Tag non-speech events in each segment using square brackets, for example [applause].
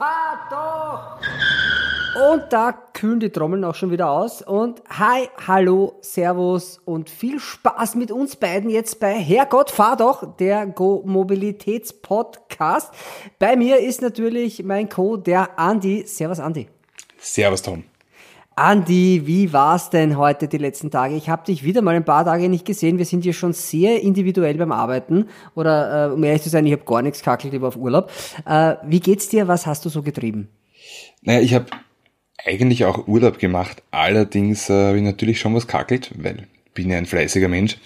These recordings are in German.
fahr doch! Und da kühlen die Trommeln auch schon wieder aus. Und hi, hallo, servus und viel Spaß mit uns beiden jetzt bei Herrgott, fahr doch, der Go Mobilitäts Podcast. Bei mir ist natürlich mein Co, der Andi. Servus, Andi. Servus, Tom. Andi, wie war's denn heute die letzten Tage? Ich habe dich wieder mal ein paar Tage nicht gesehen. Wir sind hier schon sehr individuell beim Arbeiten. Oder äh, um ehrlich zu sein, ich habe gar nichts kackelt, ich war auf Urlaub. Äh, wie geht's dir? Was hast du so getrieben? Naja, ich habe eigentlich auch Urlaub gemacht. Allerdings äh, habe ich natürlich schon was kackelt, weil ich bin ja ein fleißiger Mensch.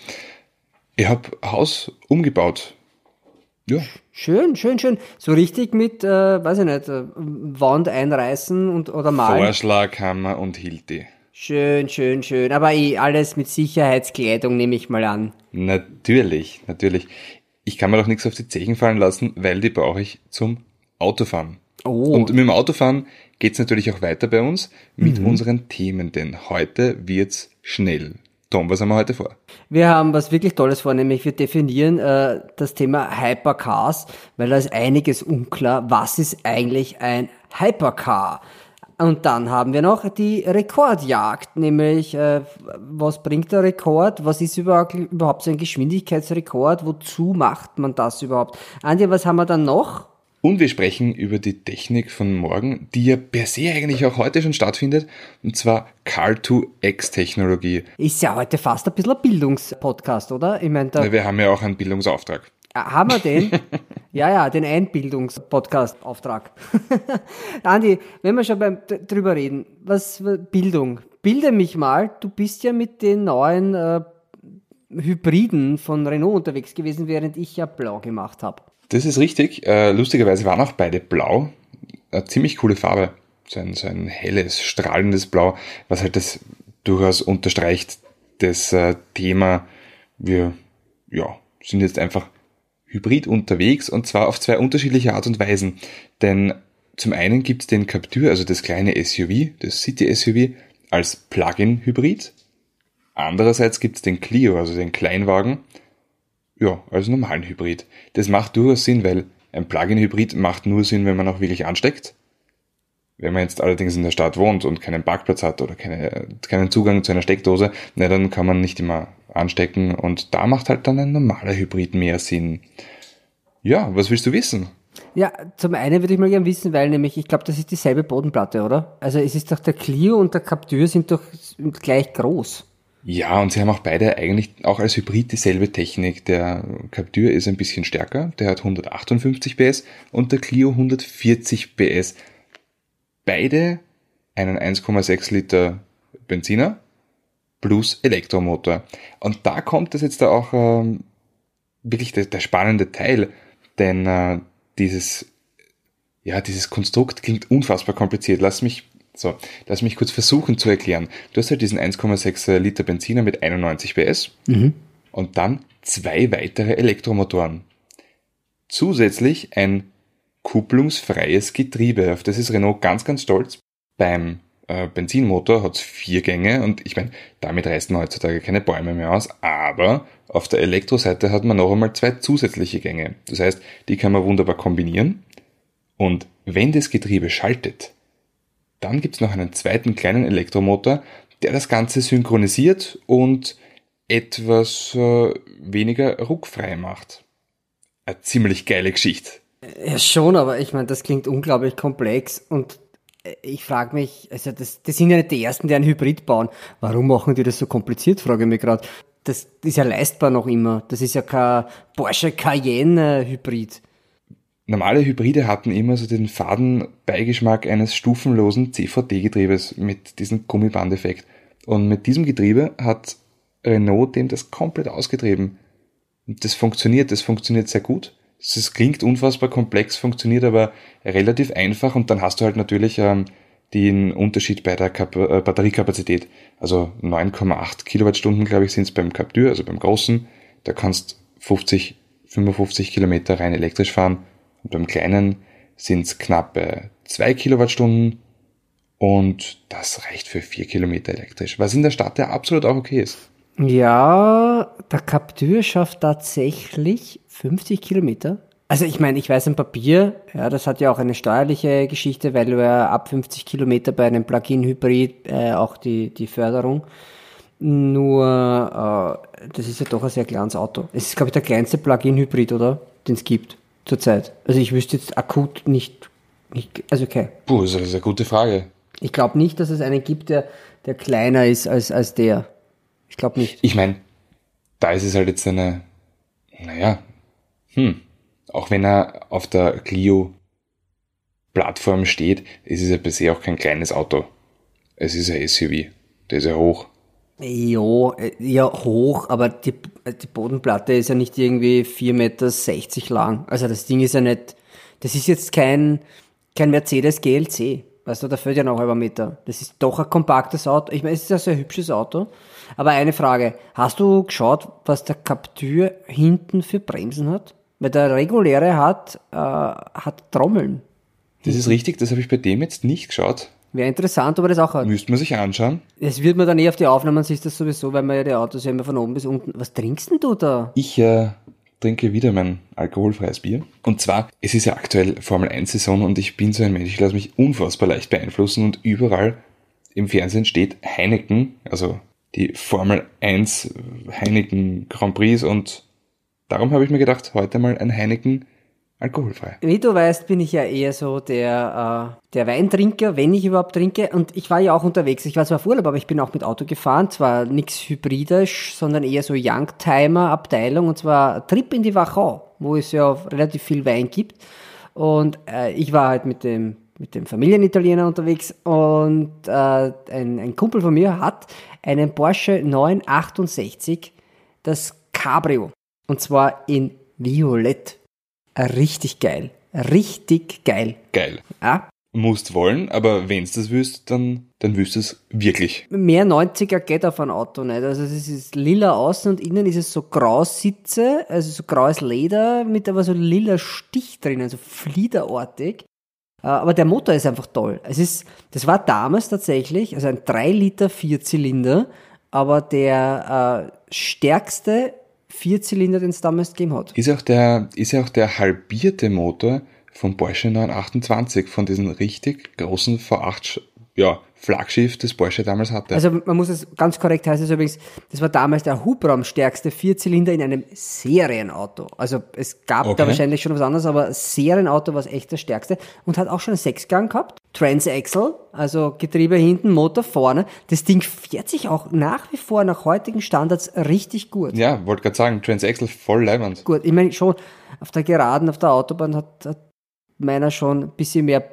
Ich habe Haus umgebaut. Ja. Schön, schön, schön. So richtig mit, äh, weiß ich nicht, äh, Wand einreißen und oder malen. Vorschlaghammer und Hilti. Schön, schön, schön. Aber eh alles mit Sicherheitskleidung nehme ich mal an. Natürlich, natürlich. Ich kann mir doch nichts auf die Zechen fallen lassen, weil die brauche ich zum Autofahren. Oh. Und mit dem Autofahren geht's natürlich auch weiter bei uns mit mhm. unseren Themen, denn heute wird's schnell. Tom, was haben wir heute vor? Wir haben was wirklich Tolles vor, nämlich wir definieren äh, das Thema Hypercars, weil da ist einiges unklar. Was ist eigentlich ein Hypercar? Und dann haben wir noch die Rekordjagd, nämlich äh, was bringt der Rekord? Was ist überhaupt, überhaupt so ein Geschwindigkeitsrekord? Wozu macht man das überhaupt? Andi, was haben wir dann noch? Und wir sprechen über die Technik von morgen, die ja per se eigentlich auch heute schon stattfindet, und zwar Car2X-Technologie. Ist ja heute fast ein bisschen ein Bildungspodcast, oder? Ich meine, da wir haben ja auch einen Bildungsauftrag. Ah, haben wir den? [laughs] ja, ja, den Einbildungspodcast-Auftrag. [laughs] Andi, wenn wir schon beim, drüber reden, was Bildung? Bilde mich mal, du bist ja mit den neuen äh, Hybriden von Renault unterwegs gewesen, während ich ja blau gemacht habe. Das ist richtig. Äh, lustigerweise waren auch beide blau. Eine ziemlich coole Farbe. So ein, so ein helles, strahlendes Blau, was halt das durchaus unterstreicht, das äh, Thema, wir ja, sind jetzt einfach hybrid unterwegs und zwar auf zwei unterschiedliche Art und Weisen. Denn zum einen gibt's den Captur, also das kleine SUV, das City-SUV, als Plug-in-Hybrid. Andererseits gibt's den Clio, also den Kleinwagen, ja, als normalen Hybrid. Das macht durchaus Sinn, weil ein Plug-in-Hybrid macht nur Sinn, wenn man auch wirklich ansteckt. Wenn man jetzt allerdings in der Stadt wohnt und keinen Parkplatz hat oder keine, keinen Zugang zu einer Steckdose, na, dann kann man nicht immer anstecken und da macht halt dann ein normaler Hybrid mehr Sinn. Ja, was willst du wissen? Ja, zum einen würde ich mal gerne wissen, weil nämlich, ich glaube, das ist dieselbe Bodenplatte, oder? Also es ist doch der Clio und der Captur sind doch gleich groß. Ja, und sie haben auch beide eigentlich auch als Hybrid dieselbe Technik. Der Captur ist ein bisschen stärker, der hat 158 PS und der Clio 140 PS. Beide einen 1,6 Liter Benziner plus Elektromotor. Und da kommt es jetzt da auch ähm, wirklich der, der, spannende Teil, denn äh, dieses ja, dieses Konstrukt klingt unfassbar kompliziert. Lass mich so, lass mich kurz versuchen zu erklären. Du hast halt diesen 1,6 Liter Benziner mit 91 PS mhm. und dann zwei weitere Elektromotoren. Zusätzlich ein kupplungsfreies Getriebe, auf das ist Renault ganz, ganz stolz. Beim äh, Benzinmotor hat es vier Gänge und ich meine, damit reißt man heutzutage keine Bäume mehr aus, aber auf der Elektroseite hat man noch einmal zwei zusätzliche Gänge. Das heißt, die kann man wunderbar kombinieren und wenn das Getriebe schaltet, dann gibt es noch einen zweiten kleinen Elektromotor, der das Ganze synchronisiert und etwas äh, weniger ruckfrei macht. Eine ziemlich geile Geschichte. Ja, schon, aber ich meine, das klingt unglaublich komplex und äh, ich frage mich, also das, das sind ja nicht die ersten, die einen Hybrid bauen. Warum machen die das so kompliziert, frage ich mich gerade. Das ist ja leistbar noch immer. Das ist ja kein Porsche Cayenne Hybrid. Normale Hybride hatten immer so den faden Beigeschmack eines stufenlosen CVT-Getriebes mit diesem Gummibandeffekt. Und mit diesem Getriebe hat Renault dem das komplett ausgetrieben. Und das funktioniert, das funktioniert sehr gut. Es klingt unfassbar komplex, funktioniert aber relativ einfach und dann hast du halt natürlich ähm, den Unterschied bei der Kap äh, Batteriekapazität. Also 9,8 Kilowattstunden, glaube ich, sind es beim Captur, also beim großen. Da kannst 50, 55 Kilometer rein elektrisch fahren und beim kleinen sind es knappe 2 Kilowattstunden und das reicht für 4 Kilometer elektrisch, was in der Stadt ja absolut auch okay ist. Ja, der Captur schafft tatsächlich 50 Kilometer Also ich meine, ich weiß ein Papier, ja, das hat ja auch eine steuerliche Geschichte, weil du ja ab 50 Kilometer bei einem Plug-in-Hybrid äh, auch die, die Förderung. Nur, äh, das ist ja doch ein sehr kleines Auto. Es ist, glaube ich, der kleinste Plug-in-Hybrid, oder? Den es gibt zurzeit. Also ich wüsste jetzt akut nicht, nicht also okay. Puh, das ist eine gute Frage. Ich glaube nicht, dass es einen gibt, der, der kleiner ist als, als der. Ich glaube nicht. Ich meine, da ist es halt jetzt eine, naja, hm, auch wenn er auf der Clio-Plattform steht, ist es ja bisher auch kein kleines Auto. Es ist ein SUV. Der ist ja hoch. Ja, äh, ja, hoch, aber die, die Bodenplatte ist ja nicht irgendwie 4,60 Meter lang. Also das Ding ist ja nicht, das ist jetzt kein, kein Mercedes GLC. Weißt du, da fällt ja noch ein halber Meter. Das ist doch ein kompaktes Auto. Ich meine, es ist ja ein hübsches Auto. Aber eine Frage. Hast du geschaut, was der Captur hinten für Bremsen hat? Weil der reguläre hat, äh, hat Trommeln. Das ist richtig, das habe ich bei dem jetzt nicht geschaut. Wäre interessant, ob er das auch hat. Müsste man sich anschauen. Das wird man dann eh auf die Aufnahmen, siehst das sowieso, weil man ja die Autos ja immer von oben bis unten. Was trinkst denn du da? Ich äh, trinke wieder mein alkoholfreies Bier. Und zwar, es ist ja aktuell Formel 1 Saison und ich bin so ein Mensch, ich lasse mich unfassbar leicht beeinflussen und überall im Fernsehen steht Heineken, also die Formel 1 Heineken Grand Prix und darum habe ich mir gedacht, heute mal ein Heineken alkoholfrei. Wie du weißt, bin ich ja eher so der, äh, der Weintrinker, wenn ich überhaupt trinke. Und ich war ja auch unterwegs. Ich war zwar auf Urlaub, aber ich bin auch mit Auto gefahren. Zwar nichts hybridisch, sondern eher so Youngtimer-Abteilung. Und zwar Trip in die Wachau, wo es ja relativ viel Wein gibt. Und äh, ich war halt mit dem mit dem Familienitaliener unterwegs und äh, ein, ein Kumpel von mir hat einen Porsche 968, das Cabrio. Und zwar in Violett. Richtig geil. Richtig geil. Geil. Ja? Musst wollen, aber wenn's das willst, dann, dann willst du es wirklich. Mehr 90er geht auf ein Auto nicht. Also es ist lila außen und innen ist es so grau Sitze, also so graues Leder mit aber so lila Stich drin, also fliederartig. Äh, aber der Motor ist einfach toll. Es ist, das war damals tatsächlich, also ein 3 Liter Vierzylinder, aber der äh, stärkste Vierzylinder, den es damals gegeben hat. Ist auch der, ist ja auch der halbierte Motor vom Porsche 928, von diesen richtig großen V8, ja, Flaggschiff, das Porsche damals hatte. Also man muss es ganz korrekt heißen, also übrigens, das war damals der hubraumstärkste Vierzylinder in einem Serienauto. Also es gab okay. da wahrscheinlich schon was anderes, aber Serienauto war es echt das stärkste und hat auch schon einen Sechsgang gehabt. Transaxle, also Getriebe hinten, Motor vorne. Das Ding fährt sich auch nach wie vor nach heutigen Standards richtig gut. Ja, wollte gerade sagen, Transaxle voll leibend. Gut, ich meine schon, auf der Geraden, auf der Autobahn hat, hat meiner schon ein bisschen mehr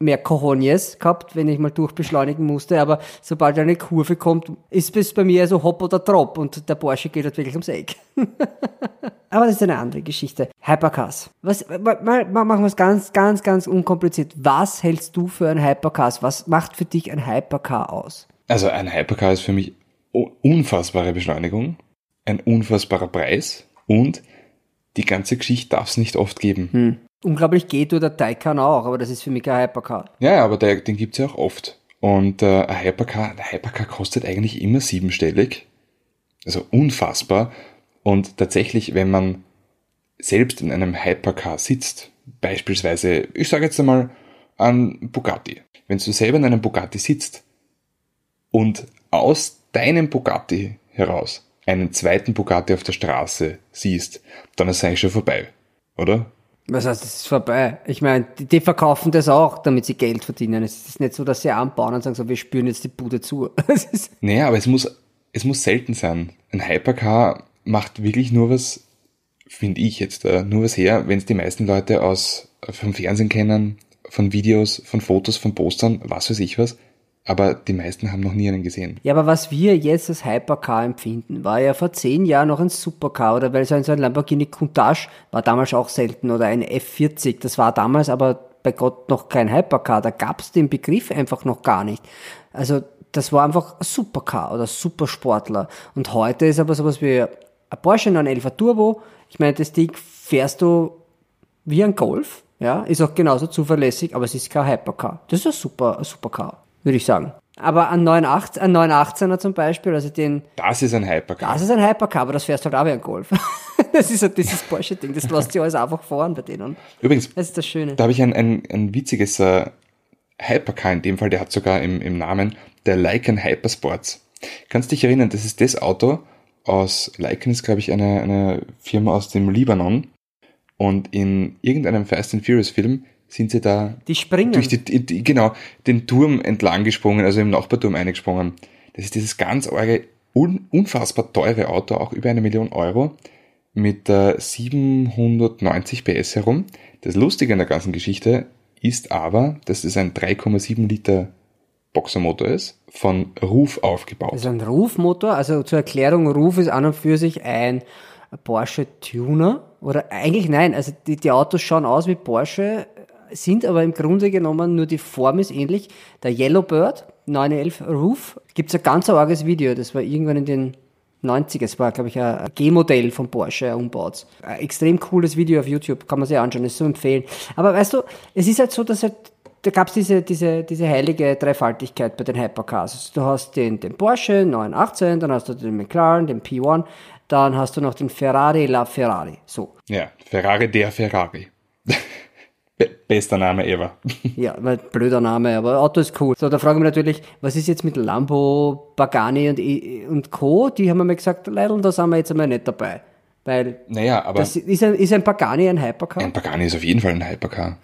mehr Cojones gehabt, wenn ich mal durchbeschleunigen musste, aber sobald eine Kurve kommt, ist es bei mir so hopp oder drop und der Porsche geht halt wirklich ums Eck. [laughs] aber das ist eine andere Geschichte. Hypercars. Was, mal, mal machen wir es ganz, ganz, ganz unkompliziert. Was hältst du für ein Hypercars? Was macht für dich ein Hypercar aus? Also ein Hypercar ist für mich unfassbare Beschleunigung, ein unfassbarer Preis und die ganze Geschichte darf es nicht oft geben. Hm. Unglaublich geht oder Taycan auch, aber das ist für mich kein Hypercar. Ja, aber der, den gibt's ja auch oft. Und äh, ein Hypercar, ein Hypercar kostet eigentlich immer siebenstellig. Also unfassbar. Und tatsächlich, wenn man selbst in einem Hypercar sitzt, beispielsweise, ich sage jetzt einmal an Bugatti. Wenn du selber in einem Bugatti sitzt und aus deinem Bugatti heraus einen zweiten Bugatti auf der Straße siehst, dann ist es eigentlich schon vorbei, oder? Was heißt, es ist vorbei? Ich meine, die, die, verkaufen das auch, damit sie Geld verdienen. Es ist nicht so, dass sie anbauen und sagen so, wir spüren jetzt die Bude zu. [laughs] naja, aber es muss, es muss selten sein. Ein Hypercar macht wirklich nur was, finde ich jetzt, äh, nur was her, wenn es die meisten Leute aus, vom Fernsehen kennen, von Videos, von Fotos, von Postern, was weiß ich was aber die meisten haben noch nie einen gesehen. Ja, aber was wir jetzt als Hypercar empfinden, war ja vor zehn Jahren noch ein Supercar oder weil so ein, so ein Lamborghini Countach war damals auch selten oder ein F40, das war damals aber bei Gott noch kein Hypercar, da gab es den Begriff einfach noch gar nicht. Also das war einfach ein Supercar oder Supersportler und heute ist aber sowas wie ein Porsche 911 Turbo, ich meine, das Ding fährst du wie ein Golf, ja, ist auch genauso zuverlässig, aber es ist kein Hypercar. Das ist ein super, ein Supercar würde ich sagen. Aber ein 918, ein 918er zum Beispiel, also den. Das ist ein Hypercar. Das ist ein Hypercar, aber das fährst halt auch wie ein Golf. [laughs] das ist halt dieses Porsche-Ding, das lässt sich alles einfach fahren bei denen. Übrigens, Das ist das Schöne. da habe ich ein, ein, ein witziges äh, Hypercar in dem Fall, der hat sogar im, im Namen der Lycan Hypersports. Kannst dich erinnern, das ist das Auto aus, Lycan ist glaube ich eine, eine Firma aus dem Libanon und in irgendeinem Fast and Furious Film sind sie da Die springen. durch die, die, genau, den Turm entlang gesprungen, also im Nachbarturm eingesprungen. Das ist dieses ganz arge, un, unfassbar teure Auto, auch über eine Million Euro, mit äh, 790 PS herum. Das Lustige an der ganzen Geschichte ist aber, dass es ein 3,7 Liter Boxermotor ist, von Ruf aufgebaut. Ist ein Rufmotor, also zur Erklärung, Ruf ist an und für sich ein Porsche Tuner. Oder eigentlich nein, also die, die Autos schauen aus wie Porsche, sind aber im Grunde genommen nur die Form ist ähnlich. Der Yellowbird 911 Roof gibt's ein ganz arges Video, das war irgendwann in den 90er, es war glaube ich ein G-Modell von Porsche umbaut. Ein extrem cooles Video auf YouTube, kann man sich anschauen, ist so empfehlen. Aber weißt du, es ist halt so, dass halt da gab's diese, diese, diese heilige Dreifaltigkeit bei den Hypercars. Also du hast den, den Porsche 918, dann hast du den McLaren, den P1, dann hast du noch den Ferrari La Ferrari. So. Ja, Ferrari der Ferrari. [laughs] Be bester Name ever. [laughs] Ja, weil blöder Name, aber Auto ist cool. So, da frage ich mich natürlich, was ist jetzt mit Lambo, Pagani und, und Co.? Die haben mir gesagt, Leidl, da sind wir jetzt einmal nicht dabei. Weil Naja, aber das ist ein, ist ein Pagani ein Hypercar? ein Pagani ist auf jeden Fall ein Hypercar.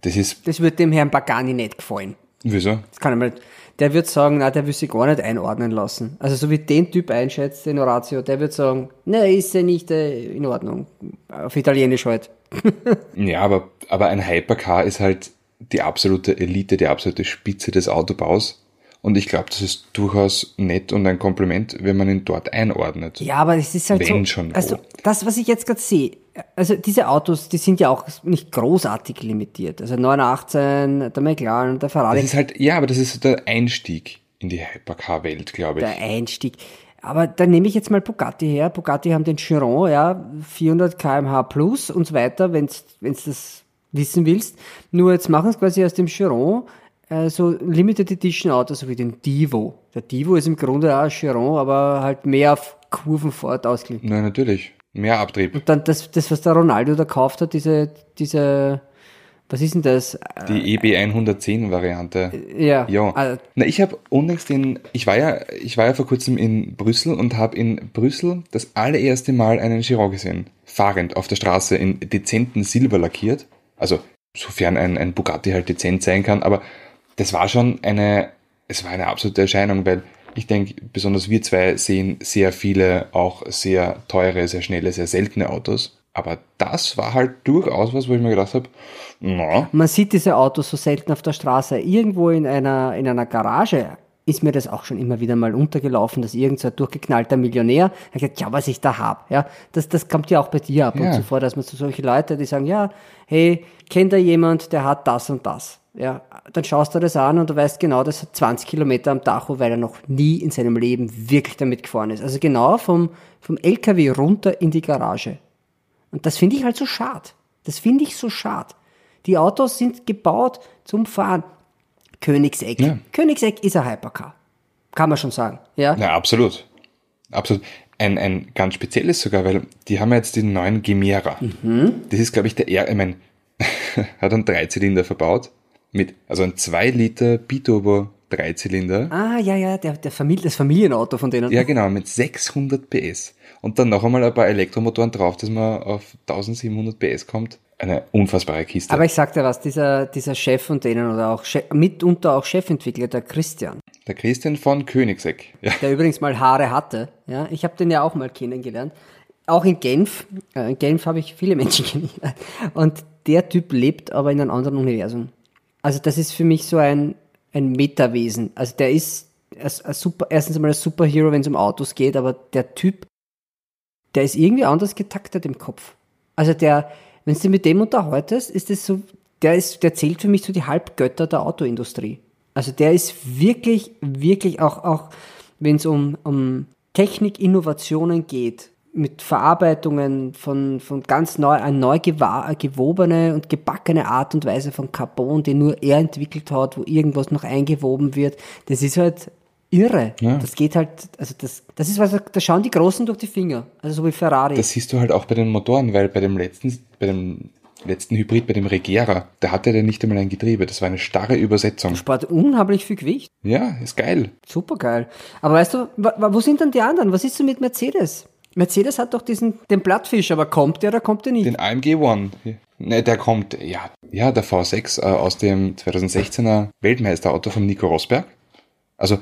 Das ist, Das wird dem Herrn Pagani nicht gefallen. wieso? Das kann ich mal, der wird sagen, na, der will sich gar nicht einordnen lassen. Also so wie den Typ einschätzt, den Horatio, der wird sagen, ne, ist ja nicht äh, in Ordnung. Auf Italienisch halt. Ja, aber, aber ein Hypercar ist halt die absolute Elite, die absolute Spitze des Autobaus. Und ich glaube, das ist durchaus nett und ein Kompliment, wenn man ihn dort einordnet. Ja, aber es ist halt Wenn so. schon also wo. das, was ich jetzt gerade sehe, also diese Autos, die sind ja auch nicht großartig limitiert. Also 918, der McLaren, der Ferrari, Das ist halt, ja, aber das ist so der Einstieg in die Hypercar-Welt, glaube ich. der Einstieg. Aber dann nehme ich jetzt mal Bugatti her. Bugatti haben den Chiron, ja, 400 kmh plus und so weiter, wenn du das wissen willst. Nur jetzt machen sie quasi aus dem Chiron äh, so Limited Edition Autos, so wie den Divo. Der Divo ist im Grunde auch ein Chiron, aber halt mehr auf Kurvenfahrt ausgelegt. Na, natürlich. Mehr Abtrieb. Und dann das, das, was der Ronaldo da gekauft hat, diese, diese, was ist denn das? Die E EB110-Variante. Ja. Ja. Also, Na, ich habe unlängst in, ich war ja, ich war ja vor kurzem in Brüssel und habe in Brüssel das allererste Mal einen Chiron gesehen. Fahrend auf der Straße in dezenten Silber lackiert. Also, sofern ein, ein Bugatti halt dezent sein kann, aber das war schon eine, es war eine absolute Erscheinung, weil ich denke, besonders wir zwei sehen sehr viele auch sehr teure, sehr schnelle, sehr seltene Autos. Aber das war halt durchaus was, wo ich mir gedacht habe, na, man sieht diese Autos so selten auf der Straße. Irgendwo in einer, in einer Garage ist mir das auch schon immer wieder mal untergelaufen, dass irgend so ein durchgeknallter Millionär hat gesagt, ja, was ich da hab. Ja, das, das kommt ja auch bei dir ab und Ja. zu vor, dass man so solche Leute, die sagen, ja, hey, kennt da jemand, der hat das und das. Ja, dann schaust du das an und du weißt genau, das hat 20 Kilometer am Tacho, weil er noch nie in seinem Leben wirklich damit gefahren ist. Also genau vom, vom LKW runter in die Garage. Und das finde ich halt so schade. Das finde ich so schade. Die Autos sind gebaut zum Fahren. Königseck. Ja. Königseck ist ein Hypercar. Kann man schon sagen. Ja. Ja, absolut. Absolut. Ein, ein ganz spezielles sogar, weil die haben ja jetzt den neuen Gemera. Das ist, glaube ich, der R, ich mein, [laughs] hat einen Dreizylinder verbaut. Mit, also ein 2 Liter Biturbo Dreizylinder. Ah, ja, ja, der, der Familie, das Familienauto von denen. Ja, genau, mit 600 PS. Und dann noch einmal ein paar Elektromotoren drauf, dass man auf 1700 PS kommt. Eine unfassbare Kiste. Aber ich sag dir was, dieser, dieser Chef von denen oder auch Chef, mitunter auch Chefentwickler, der Christian, der Christian von Königseck. [laughs] Ja. der übrigens mal Haare hatte. Ja, ich habe den ja auch mal kennengelernt. Auch in Genf. Äh, In Genf habe ich viele [laughs] Menschen kennengelernt. Und der Typ lebt aber in einem anderen Universum. Also das ist für mich so ein, ein Metawesen. Also der ist ein, ein super, erstens einmal ein Superhero, wenn es um Autos geht, aber der Typ, der ist irgendwie anders getaktet im Kopf. Also der, wenn du mit dem unterhaltest, ist das so, der ist, der zählt für mich so die Halbgötter der Autoindustrie. Also der ist wirklich, wirklich auch, auch wenn es um, um Technik, Innovationen geht, mit Verarbeitungen von, von ganz neu, eine neu gewobene und gebackene Art und Weise von Carbon, die nur er entwickelt hat, wo irgendwas noch eingewoben wird. Das ist halt irre. Ja. Das geht halt, also das, das ist was, da schauen die Großen durch die Finger. Also so wie Ferrari. Das siehst du halt auch bei den Motoren, weil bei dem letzten, bei dem letzten Hybrid, bei dem Regera, da hatte der nicht einmal ein Getriebe. Das war eine starre Übersetzung. spart unheimlich viel Gewicht. Ja, ist geil. Super geil. Aber weißt du, wo sind dann die anderen? Was ist so mit Mercedes? Mercedes hat doch diesen, den Plattfisch, aber kommt der oder kommt der nicht? Den AMG One. Ne, der kommt, ja, ja, der V6 äh, aus dem 2016er Weltmeisterauto von Nico Rosberg. Also,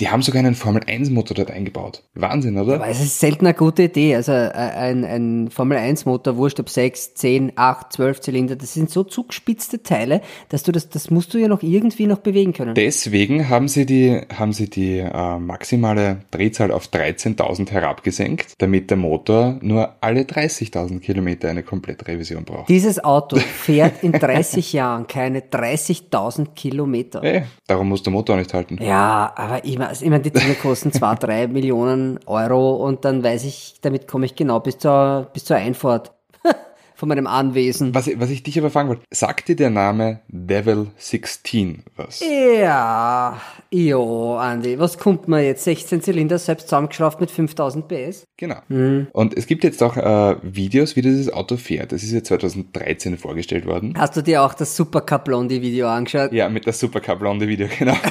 die haben sogar einen Formel 1 Motor dort eingebaut. Wahnsinn, oder? Aber es ist selten eine gute Idee. Also äh, ein, ein Formel-1-Motor, wurscht ob 6, 10, 8, 12 Zylinder, das sind so zugespitzte Teile, dass du das, das musst du ja noch irgendwie noch bewegen können. Deswegen haben sie die, haben sie die äh, maximale Drehzahl auf 13.000 herabgesenkt, damit der Motor nur alle 30.000 Kilometer eine Komplettrevision braucht. Dieses Auto [laughs] fährt in 30 Jahren keine 30.000 Kilometer. Hey, darum muss der Motor nicht halten. Ja, aber ich meine, ich mein, die Dinge kosten zwei, drei Millionen Euro und dann weiß ich, damit komme ich genau bis zur, bis zur Einfahrt [laughs] von meinem Anwesen. Was, ich- was ich dich aber fragen wollte, sagt dir der Name Devil 16 was? Ja, jo, Andi, was kommt mir jetzt? 16 Zylinder, selbst zusammengeschraubt mit 5000 PS? Genau. Hm. Und es gibt jetzt auch äh, Videos, wie dieses Auto fährt. Das ist ja 2013 vorgestellt worden. Hast du dir auch das Supercar Blondie Video angeschaut? Ja, mit der Supercar Blonde Video, genau. [laughs]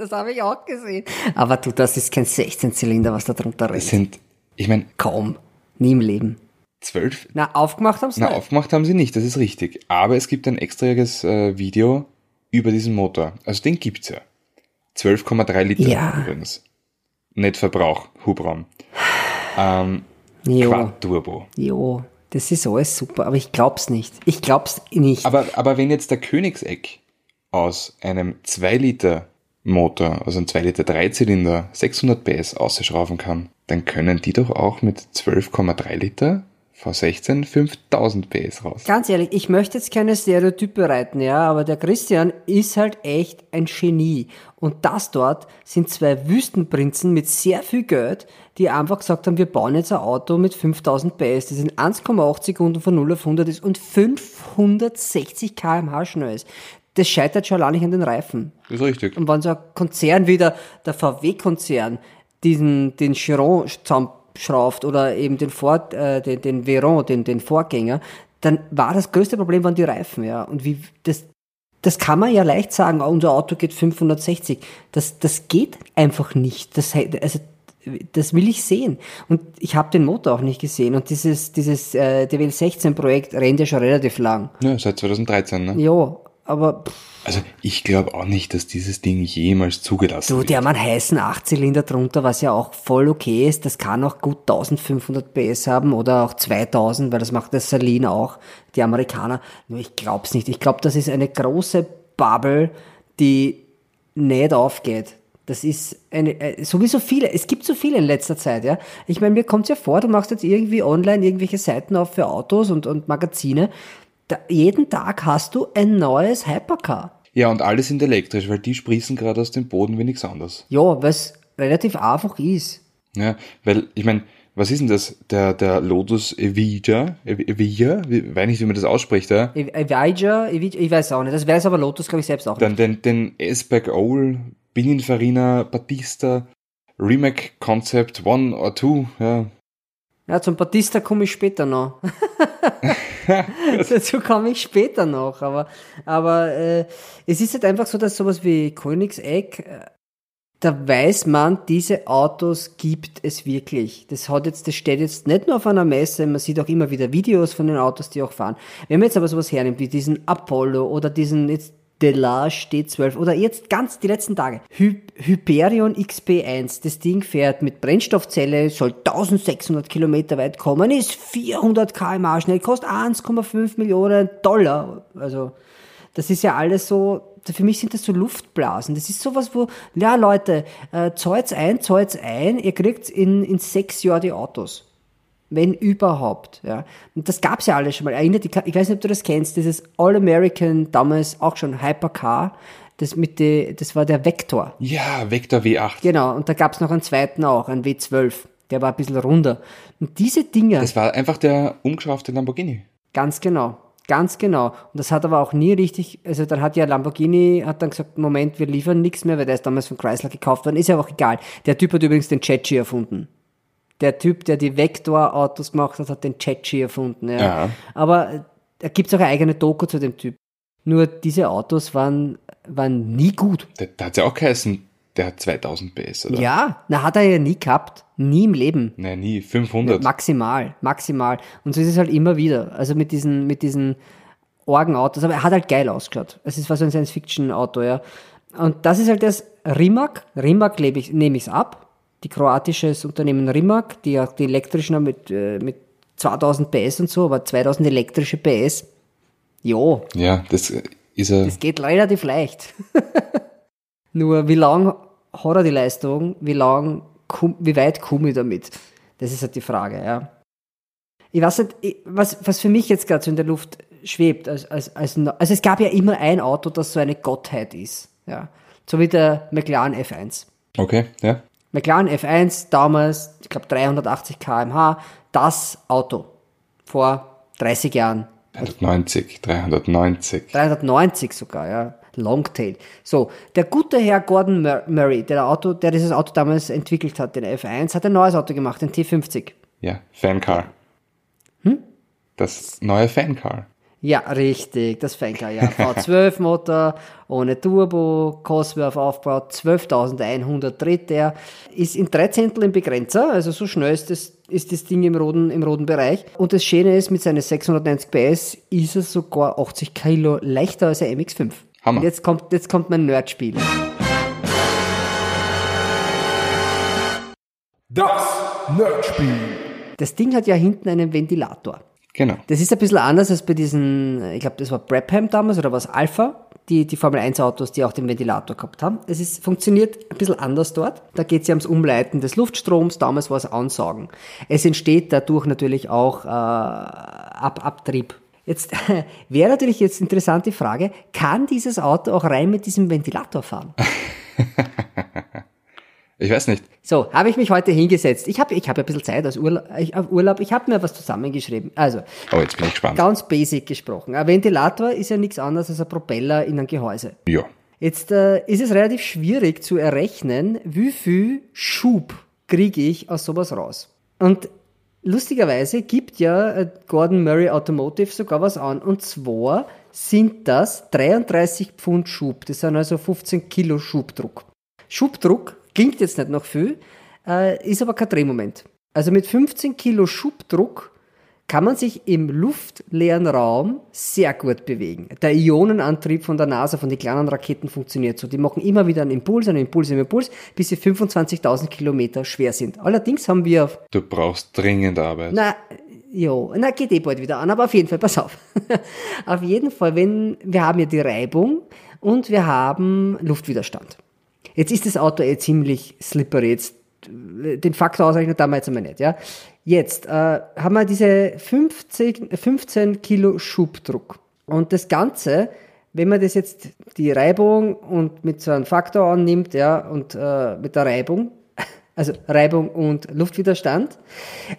Das habe ich auch gesehen. Aber du, das ist kein 16 Zylinder, was da drunter Es rennt. sind, ich meine, Kaum. Nie im Leben. zwölf. Na, aufgemacht haben sie Na, nicht. aufgemacht haben sie nicht, das ist richtig. Aber es gibt ein extraiges äh, Video über diesen Motor. Also den gibt's ja. 12,3 Liter Ja. übrigens. Nettverbrauch, Hubraum. Ähm, Jo, Quad Turbo. jo, das ist alles super, aber ich glaub's nicht. Ich glaub's nicht. Aber, aber wenn jetzt der Königseck aus einem 2 Liter Motor, also ein 2 Liter Dreizylinder, 600 PS ausschrauben kann, dann können die doch auch mit 12,3 Liter V16 5000 PS raus. Ganz ehrlich, ich möchte jetzt keine Stereotype reiten, ja, aber der Christian ist halt echt ein Genie. Und das dort sind zwei Wüstenprinzen mit sehr viel Geld, die einfach gesagt haben, wir bauen jetzt ein Auto mit 5000 PS, das in 1,8 Sekunden von 0 auf 100 ist und 560 kmh schnell ist. Das scheitert schon allein nicht an den Reifen. Das ist richtig. Und wenn so ein Konzern wie der, der VW-Konzern diesen, den Chiron zusammenschraubt oder eben den Ford, äh, den, den Veyron, den, den Vorgänger, dann war das größte Problem waren die Reifen, ja. Und wie, das, das kann man ja leicht sagen, oh, unser Auto geht 560. Das, das geht einfach nicht. Das, also, das will ich sehen. Und ich habe den Motor auch nicht gesehen. Und dieses, dieses äh, DWL16-Projekt rennt ja schon relativ lang. Ja, seit 2013, ne? Ja, aber pff, Also ich glaube auch nicht, dass dieses Ding jemals zugelassen Du, wird. die haben einen heißen Achtzylinder drunter, was ja auch voll okay ist. Das kann auch gut 1500 PS haben oder auch 2000, weil das macht der Saline auch, die Amerikaner. Nur ich glaub's nicht. Ich glaube, das ist eine große Bubble, die nicht aufgeht. Das ist eine, äh, sowieso viele, es gibt so viele in letzter Zeit, ja. Ich meine, mir kommt's ja vor, du machst jetzt irgendwie online irgendwelche Seiten auf für Autos und, und Magazine. Da, jeden Tag hast du ein neues Hypercar. Ja, und alle sind elektrisch, weil die sprießen gerade aus dem Boden wie nichts anderes. Ja, was relativ einfach ist. Ja, weil, ich meine, was ist denn das? Der, der Lotus Evija, Ev- Evija, ich weiß nicht, wie man das ausspricht, ja? Evija, Evija, ich weiß auch nicht. Das weiß aber Lotus, glaube ich, selbst auch nicht. Dann den, den S-Back Owl, Pininfarina, Batista, Remake Concept One or Two, ja. Ja, zum Batista komme ich später noch. [laughs] [laughs] Dazu komme ich später noch. Aber, aber äh, es ist halt einfach so, dass sowas wie Königseck, äh, da weiß man, diese Autos gibt es wirklich. Das hat jetzt, das steht jetzt nicht nur auf einer Messe, man sieht auch immer wieder Videos von den Autos, die auch fahren. Wenn man jetzt aber sowas hernimmt, wie diesen Apollo oder diesen jetzt Delage D12 oder jetzt ganz die letzten Tage. Hy Hyperion XP1, das Ding fährt mit Brennstoffzelle, soll 1600 Kilometer weit kommen, ist 400 km schnell, kostet 1,5 Millionen Dollar. Also, das ist ja alles so, für mich sind das so Luftblasen. Das ist sowas, wo, ja Leute, äh, zahlt's ein, zahlt's ein, ihr kriegt in, in sechs Jahren die Autos. Wenn überhaupt, ja. Und das gab's ja alles schon mal. Erinnert, dich- ich weiß nicht, ob du das kennst, dieses All-American, damals auch schon Hypercar, das mit die, das war der Vector. Ja, Vector W8. Genau, und da gab's noch einen zweiten auch, einen W12. Der war ein bisschen runder. Und diese Dinger, Das war einfach der umgeschraubte Lamborghini. ganz genau, Ganz genau. Und das hat aber auch nie richtig, also dann hat ja Lamborghini, hat dann gesagt, Moment, wir liefern nichts mehr, weil der ist damals von Chrysler gekauft worden, ist ja auch egal. Der Typ hat übrigens den Chatchi erfunden. Der Typ, der die Vector-Autos gemacht hat, hat den Chatchi erfunden. Ja. Ja. Aber äh, da gibt's auch eine eigene Doku zu dem Typ. Nur diese Autos waren, waren nie gut. Da, da hat ja auch geheißen, der hat 2000 PS, oder? Ja, na hat er ja nie gehabt. Nie im Leben. Nein, nie. 500. Maximal, maximal. Und so ist es halt immer wieder. Also mit diesen, mit diesen Orgenautos. Aber er hat halt geil ausgeschaut. Es ist fast so ein Science-Fiction-Auto, ja. Und das ist halt das Rimac. Rimac nehme ich es ab. Die kroatisches Unternehmen Rimac, die auch die elektrischen haben mit, äh, mit 2000 PS und so, aber 2000 elektrische PS. Jo, Ja, das ist er. das geht relativ leicht. [laughs] Nur wie lang hat er die Leistung? Wie lang, wie weit komme ich damit? Das ist halt die Frage, ja. Ich weiß nicht, ich- was, was für mich jetzt gerade so in der Luft schwebt, als, als, als, also es gab ja immer ein Auto, das so eine Gottheit ist, ja. So wie der McLaren F1. Okay, ja. McLaren F1 damals, ich glaube 380 km/h, das Auto vor 30 Jahren. 390, 390. 390 sogar, ja. Longtail. So, der gute Herr Gordon Mur- Murray, der, Auto, der dieses Auto damals entwickelt hat, den F1, hat ein neues Auto gemacht, den T50. Ja, Fancar. Hm? Das neue Fancar. Ja, richtig, das Fenker, ja. V12 Motor, ohne Turbo, Cosworth aufgebaut, 12.100 dreht der, ist in drei Zehntel im Begrenzer, also so schnell ist das, ist das Ding im roten, im roten Bereich. Und das Schöne ist, mit seinen 690 PS ist er sogar 80 Kilo leichter als der MX5. Hammer. Und jetzt kommt, jetzt kommt mein Nerdspiel. Das Nerdspiel. Das Ding hat ja hinten einen Ventilator. Genau. Das ist ein bisschen anders als bei diesen, ich glaube, das war Brabham damals oder was Alpha, die, die Formel 1 Autos, die auch den Ventilator gehabt haben. Es ist, funktioniert ein bisschen anders dort. Da geht es ja ums Umleiten des Luftstroms, damals war es Ansaugen. Es entsteht dadurch natürlich auch äh, Ab Abtrieb. Jetzt [laughs] wäre natürlich jetzt interessant die Frage, kann dieses Auto auch rein mit diesem Ventilator fahren? [laughs] Ich weiß nicht. So, habe ich mich heute hingesetzt. Ich habe ich hab ein bisschen Zeit aus Urlaub. Ich, auf Urlaub. Ich habe mir was zusammengeschrieben. Also, Oh, jetzt bin ich gespannt. Ganz basic gesprochen. Ein Ventilator ist ja nichts anderes als ein Propeller in einem Gehäuse. Ja. Jetzt äh, ist es relativ schwierig zu errechnen, wie viel Schub kriege ich aus sowas raus. Und lustigerweise gibt ja äh, Gordon Murray Automotive sogar was an. Und zwar sind das 33 Pfund Schub. Das sind also 15 Kilo Schubdruck. Schubdruck klingt jetzt nicht noch viel, äh, ist aber kein Drehmoment. Also mit 15 Kilo Schubdruck kann man sich im luftleeren Raum sehr gut bewegen. Der Ionenantrieb von der NASA, von den kleinen Raketen funktioniert so. Die machen immer wieder einen Impuls, einen Impuls, einen Impuls, bis sie 25.000 Kilometer schwer sind. Allerdings haben wir Du brauchst dringend Arbeit. na, jo, na, geht eh bald wieder an, aber auf jeden Fall, pass auf. [laughs] auf jeden Fall, wenn, wir haben ja die Reibung und wir haben Luftwiderstand. Jetzt ist das Auto eh ziemlich slippery, jetzt, äh, den Faktor ausrechnen, da jetzt einmal nicht, ja. Jetzt, äh, haben wir diese 50, 15 Kilo Schubdruck. Und das Ganze, wenn man das jetzt, die Reibung und mit so einem Faktor annimmt, ja, und äh, mit der Reibung, [laughs] also Reibung und Luftwiderstand,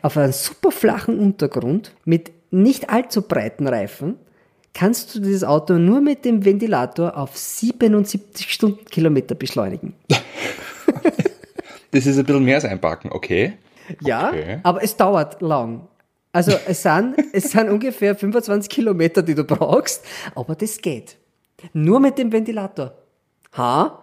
auf einem super flachen Untergrund mit nicht allzu breiten Reifen, kannst du dieses Auto nur mit dem Ventilator auf 77 Stundenkilometer beschleunigen. Das ist ein bisschen mehr als einpacken, okay? Ja, Okay. aber es dauert lang. Also es sind, es sind ungefähr 25 Kilometer, die du brauchst, aber das geht. Nur mit dem Ventilator. Ha?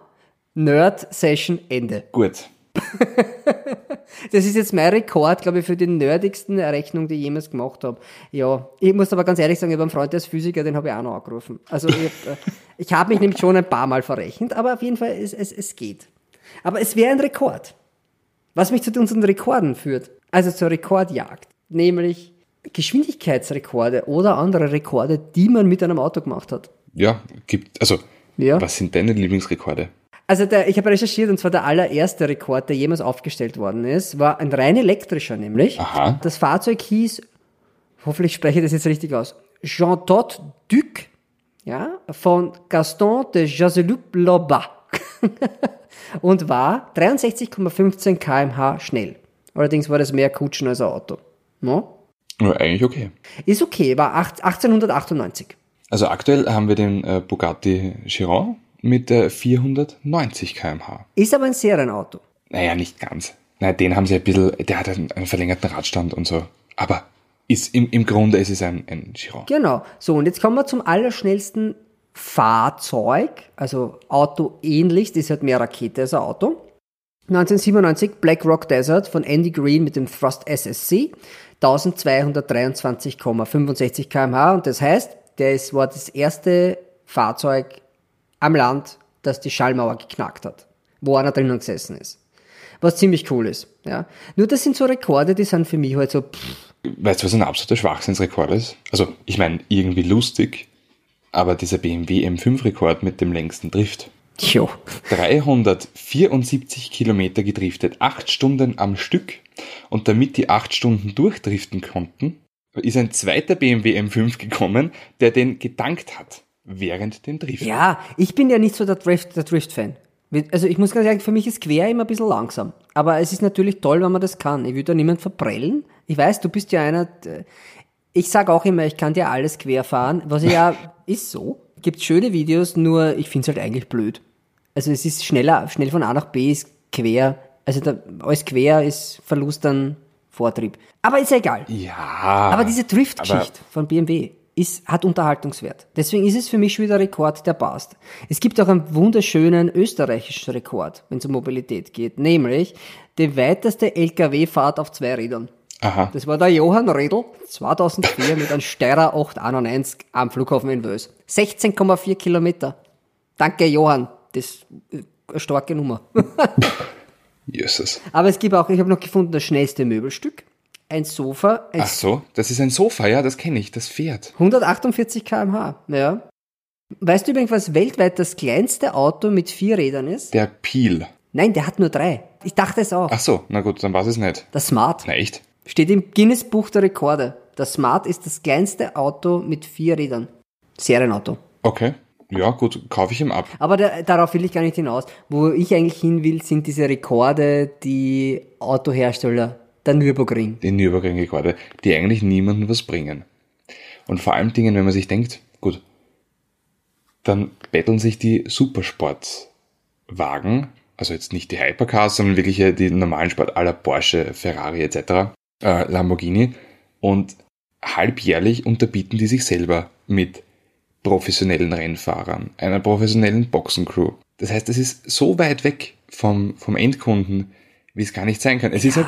Nerd-Session Ende. Gut. [laughs] Das ist jetzt mein Rekord, glaube ich, für die nerdigsten Rechnung, die ich jemals gemacht habe. Ja, ich muss aber ganz ehrlich sagen, ich habe einen Freund, der ist Physiker, den habe ich auch noch angerufen. Also ich habe [laughs] hab mich nämlich schon ein paar Mal verrechnet, aber auf jeden Fall, es, es, es geht. Aber es wäre ein Rekord. Was mich zu unseren Rekorden führt, also zur Rekordjagd, nämlich Geschwindigkeitsrekorde oder andere Rekorde, die man mit einem Auto gemacht hat. Ja, gibt, also, Ja. was sind deine Lieblingsrekorde? Also der, ich habe recherchiert und zwar der allererste Rekord, der jemals aufgestellt worden ist, war ein rein elektrischer nämlich. Aha. Das Fahrzeug hieß, hoffentlich spreche ich das jetzt richtig aus, Jean-Todt Duc, ja, von Gaston de Jazelup Loba [laughs] und war 63,15 kmh schnell. Allerdings war das mehr Kutschen als ein Auto. No? Ja, eigentlich okay. Ist okay, war acht- 1898. Also aktuell haben wir den äh, Bugatti Chiron mit äh, 490 km/h. Ist aber ein Serienauto. Naja, nicht ganz. Naja, den haben sie ein bisschen, der hat einen, einen verlängerten Radstand und so. Aber ist, im, im Grunde ist es ein, ein Chiron. Genau. So, und jetzt kommen wir zum allerschnellsten Fahrzeug, also Auto ähnlich, das ist halt mehr Rakete als ein Auto. 1997 Black Rock Desert von Andy Green mit dem Thrust SSC, 1223,65 km/h und das heißt, das war das erste Fahrzeug am Land, das die Schallmauer geknackt hat, wo einer drinnen gesessen ist. Was ziemlich cool ist. Ja. Nur das sind so Rekorde, die sind für mich halt so, pff, Weißt du, was ein absoluter Schwachsinnsrekord ist? Also, ich meine, irgendwie lustig, aber dieser BMW M5-Rekord mit dem längsten Drift. jo. 374 Kilometer gedriftet, acht Stunden am Stück. Und damit die acht Stunden durchdriften konnten, ist ein zweiter BMW M5 gekommen, der den gedankt hat während dem Drift. Ja, ich bin ja nicht so der Drift, der Drift-Fan. Also ich muss ganz ehrlich, für mich ist quer immer ein bisschen langsam. Aber es ist natürlich toll, wenn man das kann. Ich will da niemand verprellen. Ich weiß, du bist ja einer, ich sag auch immer, ich kann dir alles quer fahren, was ja [laughs] ist so. Gibt schöne Videos, nur ich find's halt eigentlich blöd. Also es ist schneller, schnell von A nach B ist quer. Also da, alles quer ist Verlust an Vortrieb. Aber ist ja egal. Ja. Aber diese Drift-Geschichte von BMW ist, hat Unterhaltungswert. Deswegen ist es für mich schon wieder ein Rekord, der passt. Es gibt auch einen wunderschönen österreichischen Rekord, wenn es um Mobilität geht, nämlich die weiteste LKW-Fahrt auf zwei Rädern. Aha. Das war der Johann Redl 2004 mit einem Steyrer 891 am Flughafen in Wels. 16,4 Kilometer. Danke, Johann. Das ist eine starke Nummer. [laughs] Jesus. Aber es gibt auch, ich habe noch gefunden, das schnellste Möbelstück. Ein Sofa, ein Ach so, das ist ein Sofa, ja, das kenne ich, das Pferd. 148 km/h, ja. Weißt du übrigens, was weltweit das kleinste Auto mit vier Rädern ist? Der Peel. Nein, der hat nur drei. Ich dachte es auch. Ach so, na gut, dann war es nicht. Das Smart. Na echt? Steht im Guinness Buch der Rekorde. Das Smart ist das kleinste Auto mit vier Rädern. Serienauto. Okay. Ja, gut, kaufe ich ihm ab. Aber da, darauf will ich gar nicht hinaus. Wo ich eigentlich hin will, sind diese Rekorde, die Autohersteller, der Nürburgring. Die Nürburgring-Rekorde, die eigentlich niemandem was bringen. Und vor allem Dingen, wenn man sich denkt, gut, dann betteln sich die Supersportwagen, also jetzt nicht die Hypercars, sondern wirklich die normalen Sport aller Porsche, Ferrari etc., äh, Lamborghini, und halbjährlich unterbieten die sich selber mit professionellen Rennfahrern, einer professionellen Boxencrew. Das heißt, es ist so weit weg vom, vom Endkunden, wie es gar nicht sein kann. Es ist halt,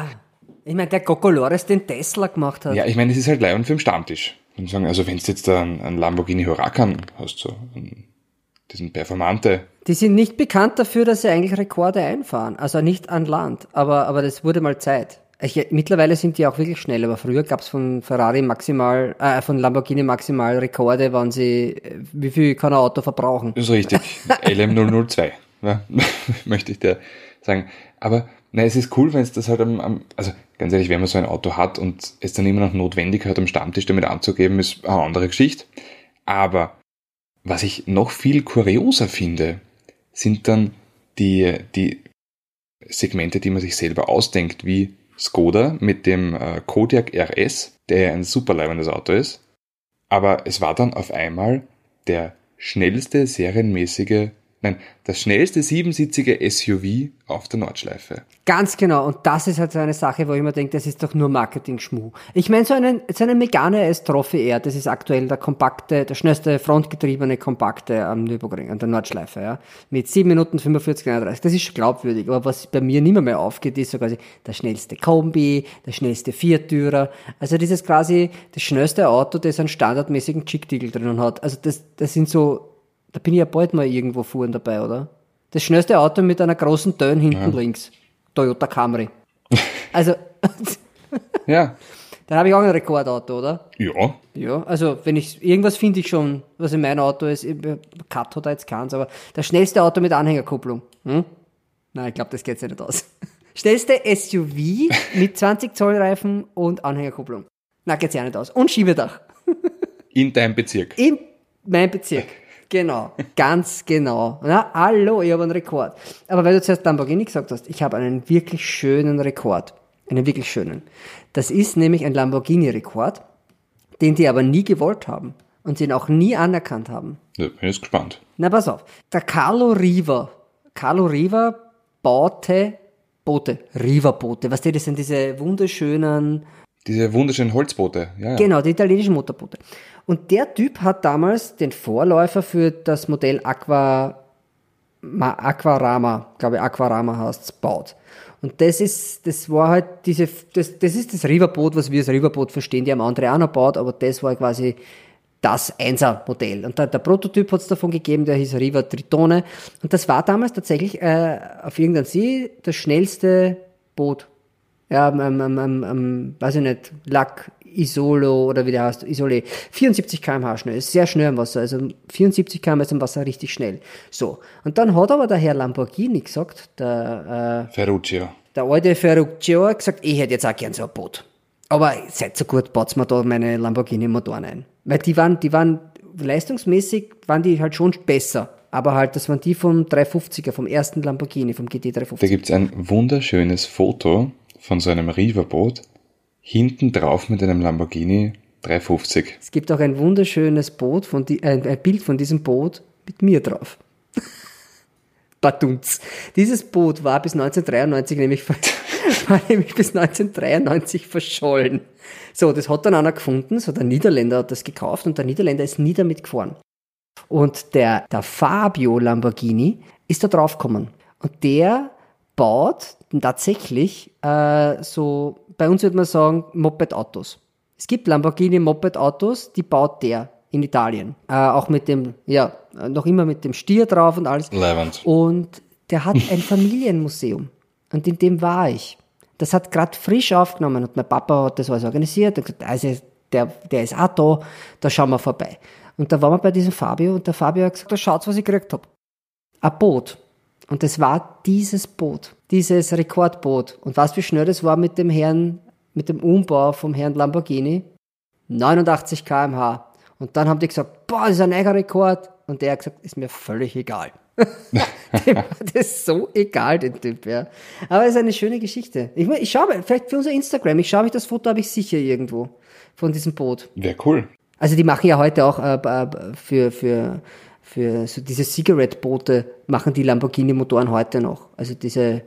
Ich meine, der Cocolores den Tesla gemacht hat. ja, ich meine, es ist halt leibend für den Stammtisch. Und sagen, also wenn du jetzt da einen, einen Lamborghini Huracan hast, so einen, diesen Performante, Die sind nicht bekannt dafür, dass sie eigentlich Rekorde einfahren. Also nicht an Land. Aber, aber das wurde mal Zeit. Ich, mittlerweile sind die auch wirklich schnell, aber früher gab's von Ferrari maximal, äh, von Lamborghini maximal Rekorde, wann sie, äh, wie viel kann ein Auto verbrauchen. ist richtig, [laughs] LM002, ja, [laughs] möchte ich dir sagen. Aber na, es ist cool, wenn es das halt am, am, also ganz ehrlich, wenn man so ein Auto hat und es dann immer noch notwendig hat, am Stammtisch damit anzugeben, ist eine andere Geschichte. Aber was ich noch viel kurioser finde, sind dann die, die Segmente, die man sich selber ausdenkt, wie Skoda mit dem äh, Kodiaq RS, der ein super leibendes Auto ist. Aber es war dann auf einmal der schnellste serienmäßige, nein, das schnellste siebensitzige SUV auf der Nordschleife. Ganz genau. Und das ist halt so eine Sache, wo ich mir denke, das ist doch nur Marketing-Schmuh. Ich meine, so einen, so einen Megane S Trophy R, das ist aktuell der kompakte, der schnellste frontgetriebene Kompakte am Nürburgring, an der Nordschleife, ja. Mit 7 Minuten 45, 39. Das ist glaubwürdig. Aber was bei mir nimmer mehr aufgeht, ist so quasi der schnellste Kombi, der schnellste Viertürer. Also dieses quasi das schnellste Auto, das einen standardmäßigen Chicktiegel drinnen hat. Also das, das sind so, da bin ich ja bald mal irgendwo fuhren dabei, oder? Das schnellste Auto mit einer großen Dön hinten links. Toyota Camry. [laughs] Also, Ja, [laughs] dann habe ich auch ein Rekordauto, oder? ja, Ja, also wenn ich irgendwas finde ich schon, was in meinem Auto ist. Cut hat er jetzt keins, aber das schnellste Auto mit Anhängerkupplung. Hm? Nein, ich glaube, das geht sich nicht aus. [laughs] Schnellste SUV mit 20 Zoll Reifen und Anhängerkupplung. Na, geht's ja nicht aus. Und Schiebedach. in deinem Bezirk. In meinem Bezirk. Genau, ganz genau. Na, hallo, ich habe einen Rekord. Aber weil du zuerst Lamborghini gesagt hast, ich habe einen wirklich schönen Rekord. Einen wirklich schönen. Das ist nämlich ein Lamborghini-Rekord, den die aber nie gewollt haben und den auch nie anerkannt haben. Ja, bin jetzt gespannt. Na, pass auf. Der Carlo Riva. Carlo Riva baute Boote. Riva-Boote. Weißt du, das sind diese wunderschönen, Diese wunderschönen Holzboote. Ja, ja. genau, die italienischen Motorboote. Und der Typ hat damals den Vorläufer für das Modell Aqua, Ma, Aquarama, glaube ich, Aquarama heißt gebaut. Und das ist, das war halt diese, das, das ist das Riverboot, was wir als Riverboot verstehen, die haben andere auch noch gebaut, aber das war quasi das Einser-Modell. Und der, der Prototyp hat es davon gegeben, der hieß Riva Tritone. Und das war damals tatsächlich äh, auf irgendeinem See das schnellste Boot. Ja, am, am, am, am, am weiß ich nicht, Lac Isolo oder wie der heißt, Isole. 74 km/h schnell, ist sehr schnell im Wasser. Also 74 km ist im Wasser richtig schnell. So. Und dann hat aber der Herr Lamborghini gesagt, der, äh, Ferruccio. der alte Ferruccio hat gesagt, ich hätte jetzt auch gern so ein Boot. Aber seid so gut, baut mir da meine Lamborghini-Motoren ein. Weil die waren, die waren leistungsmäßig, waren die halt schon besser. Aber halt, das waren die vom 350er, vom ersten Lamborghini, vom GT Da 350. gibt's ein wunderschönes Foto von so einem Riverboot, hinten drauf mit einem Lamborghini 350. Es gibt auch ein wunderschönes Boot von die, ein, ein Bild von diesem Boot mit mir drauf. [laughs] Badunz. Dieses Boot war bis 1993 nämlich, [laughs] war nämlich bis 1993 verschollen. So, das hat dann einer gefunden, so der Niederländer hat das gekauft und der Niederländer ist nie damit gefahren. Und der, der Fabio Lamborghini ist da drauf gekommen. Und der baut tatsächlich äh, so, bei uns würde man sagen, Moped-Autos. Es gibt Lamborghini Moped-Autos, die baut der in Italien. Äh, auch mit dem, ja, noch immer mit dem Stier drauf und alles. Leibend. Und der hat ein [laughs] Familienmuseum. Und in dem war ich. Das hat gerade frisch aufgenommen und mein Papa hat das alles organisiert. Er hat gesagt, also der, der ist auch da, da schauen wir vorbei. Und da waren wir bei diesem Fabio und der Fabio hat gesagt, da schaut's, was ich gekriegt hab. Ein Boot. Und das war dieses Boot, dieses Rekordboot. Und weißt du, wie schnell das war mit dem Herrn, mit dem Umbau vom Herrn Lamborghini? 89 km/h. Und dann haben die gesagt, boah, das ist ein eigener Rekord. Und der hat gesagt, ist mir völlig egal. Dem war das so egal, den Typ, ja. Aber es ist eine schöne Geschichte. Ich, ich schaue, mal, vielleicht für unser Instagram, ich schaue mich das Foto, habe ich sicher irgendwo von diesem Boot. Wäre cool. Also die machen ja heute auch äh, äh, für, für, für so diese Cigarette-Boote machen die Lamborghini-Motoren heute noch. Also diese,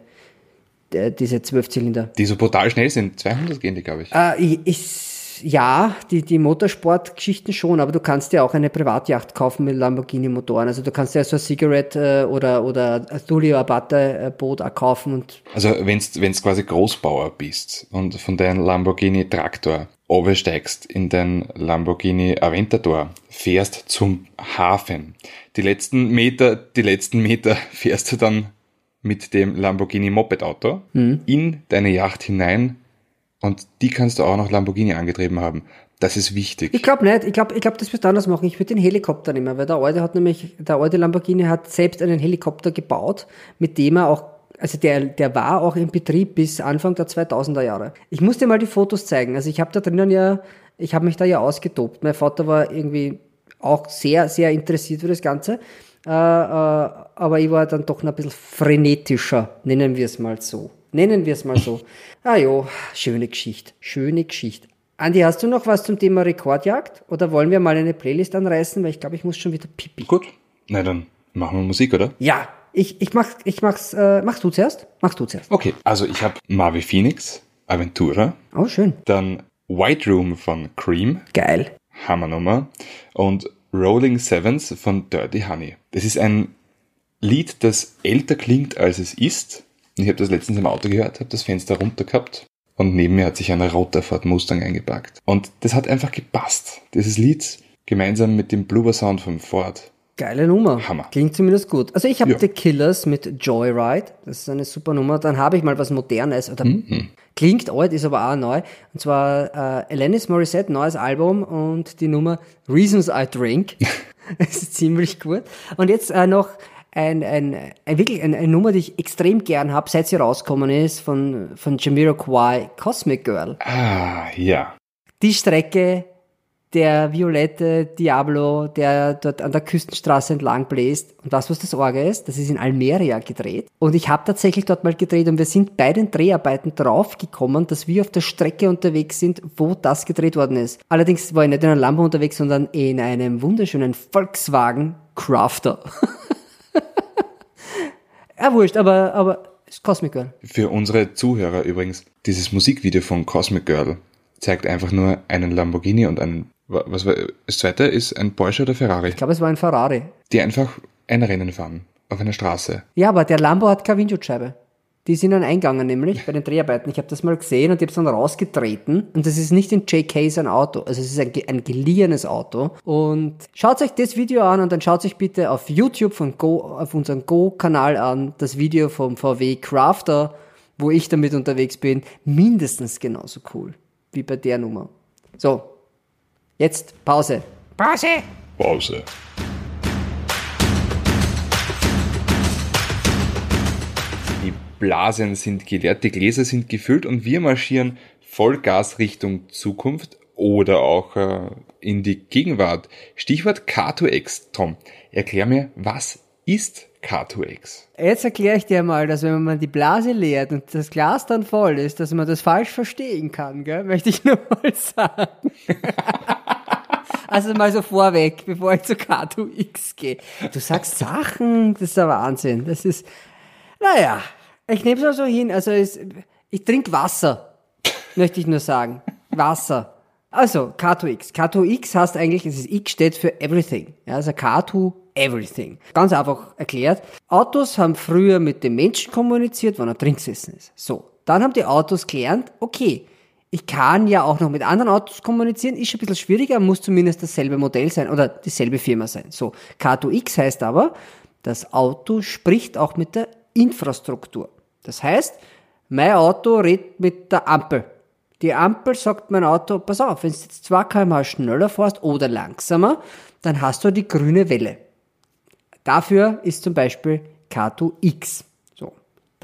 äh, diese Zwölfzylinder. Die so brutal schnell sind. 200 gehen die, glaube ich. Äh, ich, ich, ja, die, die Motorsportgeschichten schon, aber du kannst ja auch eine Privatjacht kaufen mit Lamborghini-Motoren. Also du kannst ja so ein Cigarette äh, oder, oder ein Tullio Abate-Boot auch kaufen und Also wenn's wenn's quasi Großbauer bist und von deinem Lamborghini Traktor oversteigst in dein Lamborghini Aventador, fährst zum Hafen. Die letzten Meter, die letzten Meter [laughs] fährst du dann mit dem Lamborghini Moped-Auto in deine Yacht hinein und die kannst du auch noch Lamborghini angetrieben haben. Das ist wichtig. Ich glaube nicht. Ich glaube, ich glaub, das wirst du anders machen. Ich würde den Helikopter nehmen, weil der alte hat nämlich, der alte Lamborghini hat selbst einen Helikopter gebaut, mit dem er auch, also der, der war auch in Betrieb bis Anfang der 2000er Jahre. Ich muss dir mal die Fotos zeigen. Also ich habe da drinnen ja, ich habe mich da ja ausgetobt. Mein Vater war irgendwie auch sehr, sehr interessiert für das Ganze. Äh, äh, aber ich war dann doch noch ein bisschen frenetischer, nennen wir es mal so. Nennen wir es mal so. Ah jo, schöne Geschichte, schöne Geschichte. Andi, hast du noch was zum Thema Rekordjagd? Oder wollen wir mal eine Playlist anreißen? Weil ich glaube, ich muss schon wieder pipi. Gut. Na dann machen wir Musik, oder? Ja, ich, ich mach, ich mach's, äh, machst du zuerst? Machst du zuerst. Okay. Also ich habe Marvi Phoenix, Aventura, Oh, schön. dann White Room von Cream, Geil. Hammernummer. Und Rolling Sevens von Dirty Honey. Das ist ein Lied, das älter klingt, als es ist. Ich habe das letztens im Auto gehört, habe das Fenster runter gehabt und neben mir hat sich ein roter Ford Mustang eingepackt. Und das hat einfach gepasst. Dieses Lied gemeinsam mit dem Blubber Sound vom Ford. Geile Nummer. Hammer. Klingt zumindest gut. Also ich habe Ja. The Killers mit Joyride. Das ist eine super Nummer. Dann habe ich mal was Modernes. Oder Klingt alt, ist aber auch neu. Und zwar äh, Alanis Morissette, neues Album und die Nummer Reasons I Drink. [laughs] das ist ziemlich gut. Und jetzt äh, noch ein, ein, ein wirklich eine, eine Nummer, die ich extrem gern habe, seit sie rausgekommen ist, von, von Jamiroquai, Cosmic Girl. Ah, ja. Die Strecke, der violette Diablo, der dort an der Küstenstraße entlang bläst. Und das, was das Orge ist, das ist in Almeria gedreht. Und ich habe tatsächlich dort mal gedreht und wir sind bei den Dreharbeiten draufgekommen, dass wir auf der Strecke unterwegs sind, wo das gedreht worden ist. Allerdings war ich nicht in einem Lambo unterwegs, sondern in einem wunderschönen Volkswagen Crafter. [laughs] [laughs] ja, wurscht, aber, aber ist Cosmic Girl. Für unsere Zuhörer übrigens, dieses Musikvideo von Cosmic Girl zeigt einfach nur einen Lamborghini und einen was war, das zweite ist ein Porsche oder Ferrari? Ich glaube, es war ein Ferrari. Die einfach ein Rennen fahren. Auf einer Straße. Ja, aber der Lambo hat keine Windschutzscheibe. Die sind dann eingegangen, nämlich bei den Dreharbeiten. Ich habe das mal gesehen und ich habe es dann rausgetreten. Und das ist nicht in JK sein Auto. Also es ist ein, ein geliehenes Auto. Und schaut euch das Video an und dann schaut euch bitte auf YouTube von Go, auf unserem Go-Kanal an, das Video vom VW Crafter, wo ich damit unterwegs bin. Mindestens genauso cool wie bei der Nummer. So, Jetzt Pause. Pause. Pause. Blasen sind geleert, die Gläser sind gefüllt und wir marschieren Vollgas Richtung Zukunft oder auch äh, in die Gegenwart. Stichwort K2X. Tom, erklär mir, was ist K2X? Jetzt erkläre ich dir mal, dass wenn man die Blase leert und das Glas dann voll ist, dass man das falsch verstehen kann, gell? [laughs] möchte ich nur mal sagen. [laughs] Also mal so vorweg, bevor ich zu K2X gehe. Du sagst Sachen, das ist der Wahnsinn. Das ist, naja, ich nehme es mal so hin. Also es, ich trinke Wasser, möchte ich nur sagen. Wasser. Also K2X. K2X heißt eigentlich, es ist X steht für Everything. Ja, also K2 Everything. Ganz einfach erklärt. Autos haben früher mit dem Menschen kommuniziert, wann er drin gesessen ist. So. Dann haben die Autos gelernt, okay, ich kann ja auch noch mit anderen Autos kommunizieren, ist schon ein bisschen schwieriger, muss zumindest dasselbe Modell sein oder dieselbe Firma sein. So, K2X heißt aber, das Auto spricht auch mit der Infrastruktur. Das heißt, mein Auto redet mit der Ampel. Die Ampel sagt mein Auto, pass auf, wenn du jetzt 2 km schneller fährst oder langsamer, dann hast du die grüne Welle. Dafür ist zum Beispiel K2X.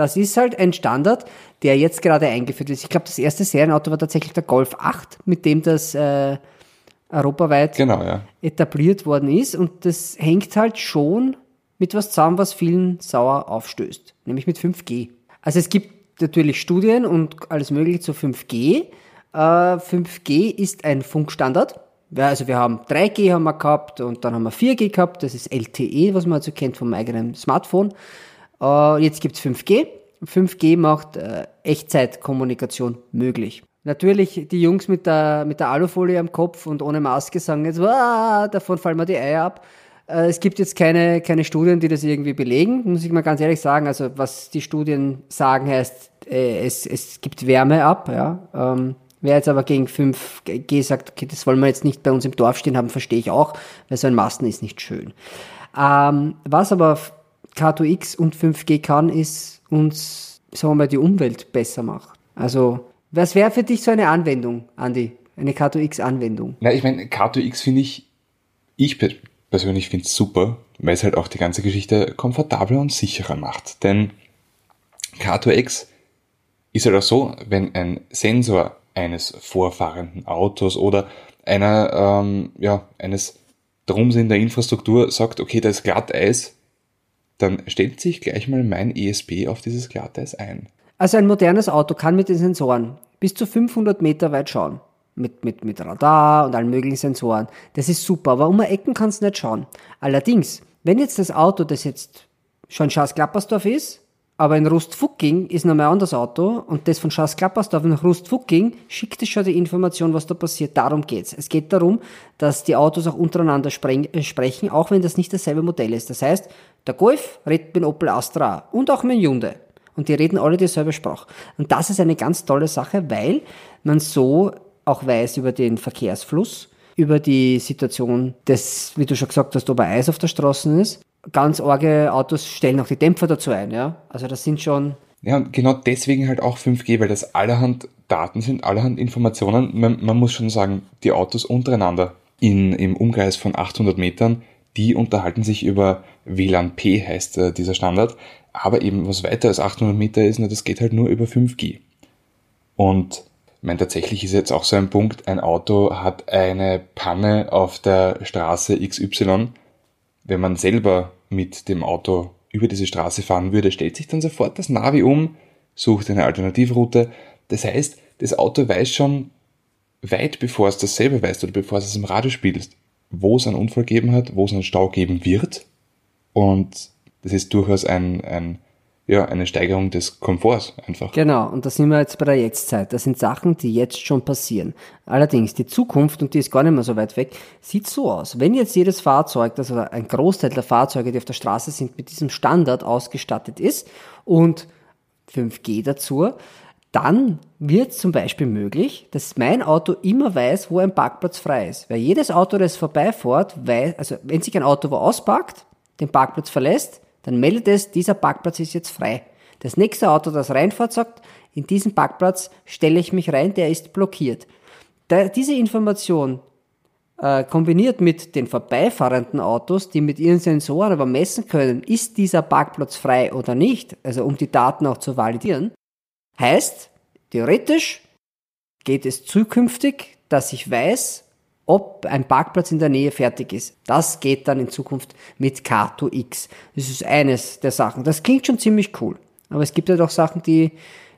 Das ist halt ein Standard, der jetzt gerade eingeführt ist. Ich glaube, das erste Serienauto war tatsächlich der Golf 8, mit dem das äh, europaweit genau, ja. etabliert worden ist. Und das hängt halt schon mit was zusammen, was vielen sauer aufstößt, nämlich mit 5G. Also es gibt natürlich Studien und alles mögliche zu 5G. Äh, 5G ist ein Funkstandard. Also wir haben 3G haben wir gehabt und dann haben wir 4G gehabt. Das ist LTE, was man also kennt vom eigenen Smartphone. Uh, jetzt gibt's 5G. 5G macht äh, Echtzeitkommunikation möglich. Natürlich, die Jungs mit der, mit der Alufolie am Kopf und ohne Maske sagen jetzt, davon fallen mir die Eier ab. Äh, es gibt jetzt keine, keine Studien, die das irgendwie belegen, muss ich mal ganz ehrlich sagen. Also was die Studien sagen, heißt, äh, es, es gibt Wärme ab. Ja. Ähm, wer jetzt aber gegen 5G sagt, okay, das wollen wir jetzt nicht bei uns im Dorf stehen haben, verstehe ich auch, weil so ein Masten ist nicht schön. Ähm, was aber K2X und 5G kann, ist uns, sagen wir mal, die Umwelt besser macht. Also, was wäre für dich so eine Anwendung, Andi? Eine K2X-Anwendung? Na, ich meine, K2X finde ich, ich persönlich finde es super, weil es halt auch die ganze Geschichte komfortabler und sicherer macht. Denn K2X ist halt auch so, wenn ein Sensor eines vorfahrenden Autos oder einer, ähm, ja, eines Drumsinn der Infrastruktur sagt, okay, da ist Glatteis, dann stellt sich gleich mal mein ESP auf dieses Glatteis ein. Also ein modernes Auto kann mit den Sensoren bis zu 500 Meter weit schauen. Mit, mit, mit Radar und allen möglichen Sensoren. Das ist super, aber um Ecken kannst du nicht schauen. Allerdings, wenn jetzt das Auto, das jetzt schon Schaas Klappersdorf ist, aber in Rustfucking ist noch ein anderes Auto und das von Schaas Klappersdorf nach Rustfucking schickt es schon die Information, was da passiert. Darum geht's. Es geht darum, dass die Autos auch untereinander äh, sprechen, auch wenn das nicht dasselbe Modell ist. Das heißt, der Golf redet mit Opel Astra und auch mit Hyundai. Und die reden alle dieselbe Sprache. Und das ist eine ganz tolle Sache, weil man so auch weiß über den Verkehrsfluss, über die Situation des, wie du schon gesagt hast, ob Eis auf der Straße ist ganz arge Autos stellen auch die Dämpfer dazu ein, ja. Also das sind schon. Ja, und genau deswegen halt auch 5G, weil das allerhand Daten sind, allerhand Informationen. Man, man muss schon sagen, die Autos untereinander in, im Umkreis von 800 Metern, die unterhalten sich über WLAN-P heißt äh, dieser Standard. Aber eben was weiter als 800 Meter ist, das geht halt nur über 5G. Und Ich meine, tatsächlich ist jetzt auch so ein Punkt, ein Auto hat eine Panne auf der Straße XY. Wenn man selber mit dem Auto über diese Straße fahren würde, stellt sich dann sofort das Navi um, sucht eine Alternativroute. Das heißt, das Auto weiß schon weit bevor es das selber weiß oder bevor es es im Radio spielt, wo es einen Unfall geben hat, wo es einen Stau geben wird. Und das ist durchaus ein, ein ja, eine Steigerung des Komforts einfach. Genau, und da sind wir jetzt bei der Jetztzeit. Das sind Sachen, die jetzt schon passieren. Allerdings, die Zukunft, und die ist gar nicht mehr so weit weg, sieht so aus. Wenn jetzt jedes Fahrzeug, also ein Großteil der Fahrzeuge, die auf der Straße sind, mit diesem Standard ausgestattet ist und 5G dazu, dann wird zum Beispiel möglich, dass mein Auto immer weiß, wo ein Parkplatz frei ist. Weil jedes Auto, das vorbeifährt, weiß, also wenn sich ein Auto wo ausparkt, den Parkplatz verlässt, dann meldet es, dieser Parkplatz ist jetzt frei. Das nächste Auto, das reinfährt, sagt, in diesen Parkplatz stelle ich mich rein, der ist blockiert. Da, diese Information äh, kombiniert mit den vorbeifahrenden Autos, die mit ihren Sensoren aber messen können, ist dieser Parkplatz frei oder nicht, also um die Daten auch zu validieren, heißt, theoretisch geht es zukünftig, dass ich weiß, ob ein Parkplatz in der Nähe fertig ist. Das geht dann in Zukunft mit K2X. Das ist eines der Sachen. Das klingt schon ziemlich cool. Aber es gibt ja doch Sachen, die,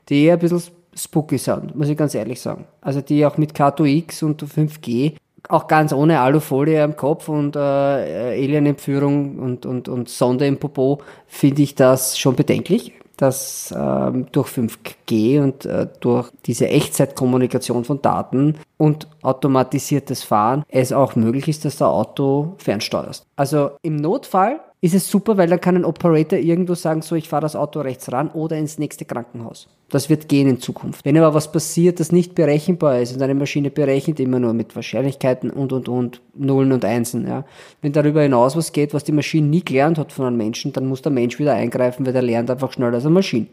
die eher ein bisschen spooky sind, muss ich ganz ehrlich sagen. Also die auch mit K2X und 5G, auch ganz ohne Alufolie am Kopf und äh, Alienentführung und, und, und Sonde im Popo, finde ich das schon bedenklich dass ähm, durch 5G und äh, durch diese Echtzeitkommunikation von Daten und automatisiertes Fahren es auch möglich ist, dass du Auto fernsteuerst. Also im Notfall ist es super, weil dann kann ein Operator irgendwo sagen, so ich fahre das Auto rechts ran oder ins nächste Krankenhaus. Das wird gehen in Zukunft. Wenn aber was passiert, das nicht berechenbar ist und eine Maschine berechnet immer nur mit Wahrscheinlichkeiten und und und Nullen und Einsen, ja. Wenn darüber hinaus was geht, was die Maschine nie gelernt hat von einem Menschen, dann muss der Mensch wieder eingreifen, weil der lernt einfach schneller als eine Maschine.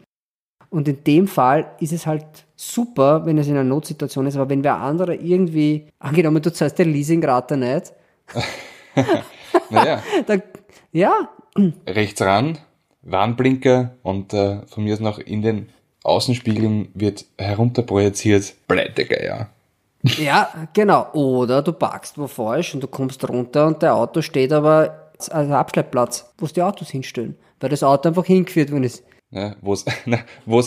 Und in dem Fall ist es halt super, wenn es in einer Notsituation ist, aber wenn wer andere irgendwie, angenommen, du zahlst der Leasingrate nicht, [laughs] naja. [laughs] dann ja. Rechts ran, Warnblinker und äh, von mir aus noch in den Außenspiegeln wird herunterprojiziert, Pleitegeier. Ja, genau. Oder du parkst wo falsch und du kommst runter und der Auto steht aber als Abschleppplatz, wo die Autos hinstellen, weil das Auto einfach hingeführt worden ist. Ja, wo es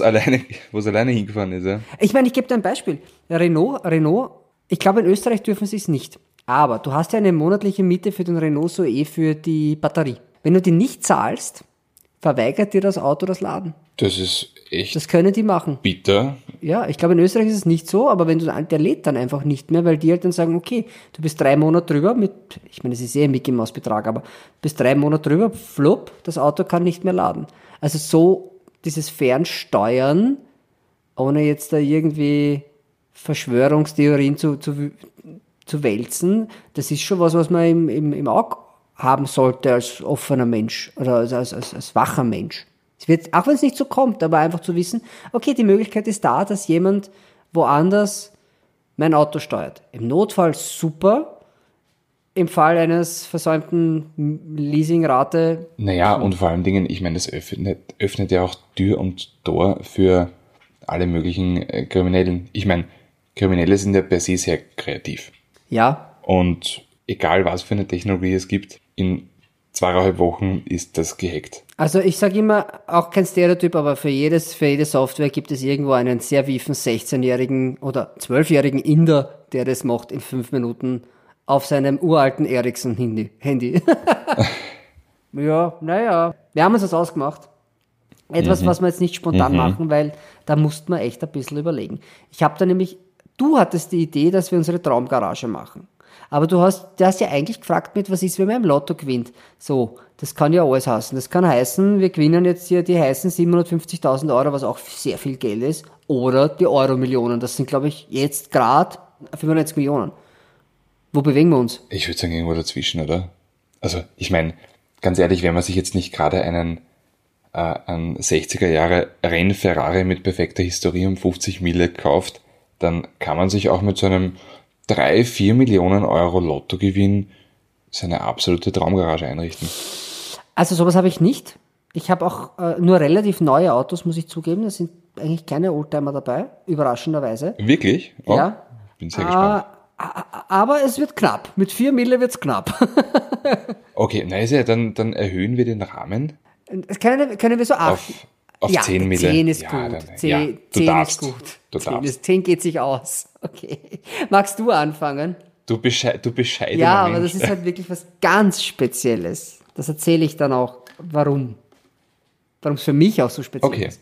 [laughs] alleine alleine hingefahren ist. Ja. Ich meine, ich gebe dir ein Beispiel. Renault, Renault, ich glaube in Österreich dürfen sie es nicht. Aber du hast ja eine monatliche Miete für den Renault Zoe für die Batterie. Wenn du die nicht zahlst, verweigert dir das Auto das Laden. Das ist echt. Das können die machen. Bitter. Ja, ich glaube in Österreich ist es nicht so, aber wenn du der lädt dann einfach nicht mehr, weil die halt dann sagen, okay, du bist drei Monate drüber mit, ich meine, es ist eh ein Mickey Maus Betrag, aber bist drei Monate drüber, flop, das Auto kann nicht mehr laden. Also so dieses Fernsteuern, ohne jetzt da irgendwie Verschwörungstheorien zu, zu, zu wälzen, das ist schon was, was man im, im, im Auge haben sollte als offener Mensch oder als, als, als, als wacher Mensch. Es wird, auch wenn es nicht so kommt, aber einfach zu wissen, okay, die Möglichkeit ist da, dass jemand woanders mein Auto steuert. Im Notfall super, im Fall eines versäumten Leasingrate. Naja, und vor allen Dingen, ich meine, das öffnet, öffnet ja auch Tür und Tor für alle möglichen äh, Kriminellen. Ich meine, Kriminelle sind ja per se sehr kreativ. Ja. Und egal was für eine Technologie es gibt, in zweieinhalb Wochen ist das gehackt. Also ich sage immer, auch kein Stereotyp, aber für jedes, für jede Software gibt es irgendwo einen sehr wiefen 16-jährigen oder 12-jährigen Inder, der das macht in fünf Minuten auf seinem uralten Ericsson-Handy. Handy. [laughs] ja, naja. Wir haben uns das ausgemacht. Etwas, mhm. was wir jetzt nicht spontan mhm. machen, weil da musste man echt ein bisschen überlegen. Ich habe da nämlich, du hattest die Idee, dass wir unsere Traumgarage machen. Aber du hast, du hast ja eigentlich gefragt mit, was ist, wenn man im Lotto gewinnt? So, das kann ja alles heißen. Das kann heißen, wir gewinnen jetzt hier die heißen 750.000 Euro, was auch sehr viel Geld ist, oder die Euro-Millionen. Das sind, glaube ich, jetzt gerade 95 Millionen. Wo bewegen wir uns? Ich würde sagen, irgendwo dazwischen, oder? Also, ich meine, ganz ehrlich, wenn man sich jetzt nicht gerade einen, äh, einen 60er Jahre Renn-Ferrari mit perfekter Historie um 50 Mille kauft, dann kann man sich auch mit so einem 3, 4 Millionen Euro Lottogewinn seine absolute Traumgarage einrichten. Also sowas habe ich nicht. Ich habe auch äh, nur relativ neue Autos, muss ich zugeben. Das sind eigentlich keine Oldtimer dabei, überraschenderweise. Wirklich? Oh, Ja. Bin sehr gespannt. Ah, aber es wird knapp. Mit 4 Mille wird's knapp. [laughs] Okay, na ist ja, dann, dann erhöhen wir den Rahmen Das können, können wir so acht. auf, auf ja, 10 Mille. 10 ist ja, gut. Dann, 10, ja, du 10 darfst. ist gut. Du 10, darfst. ist, 10 geht sich aus. Okay. Magst du anfangen? Du, besche du bescheidener Ja, aber Mensch. das ist halt wirklich was ganz Spezielles. Das erzähle ich dann auch, warum. Warum es für mich auch so speziell Okay. ist.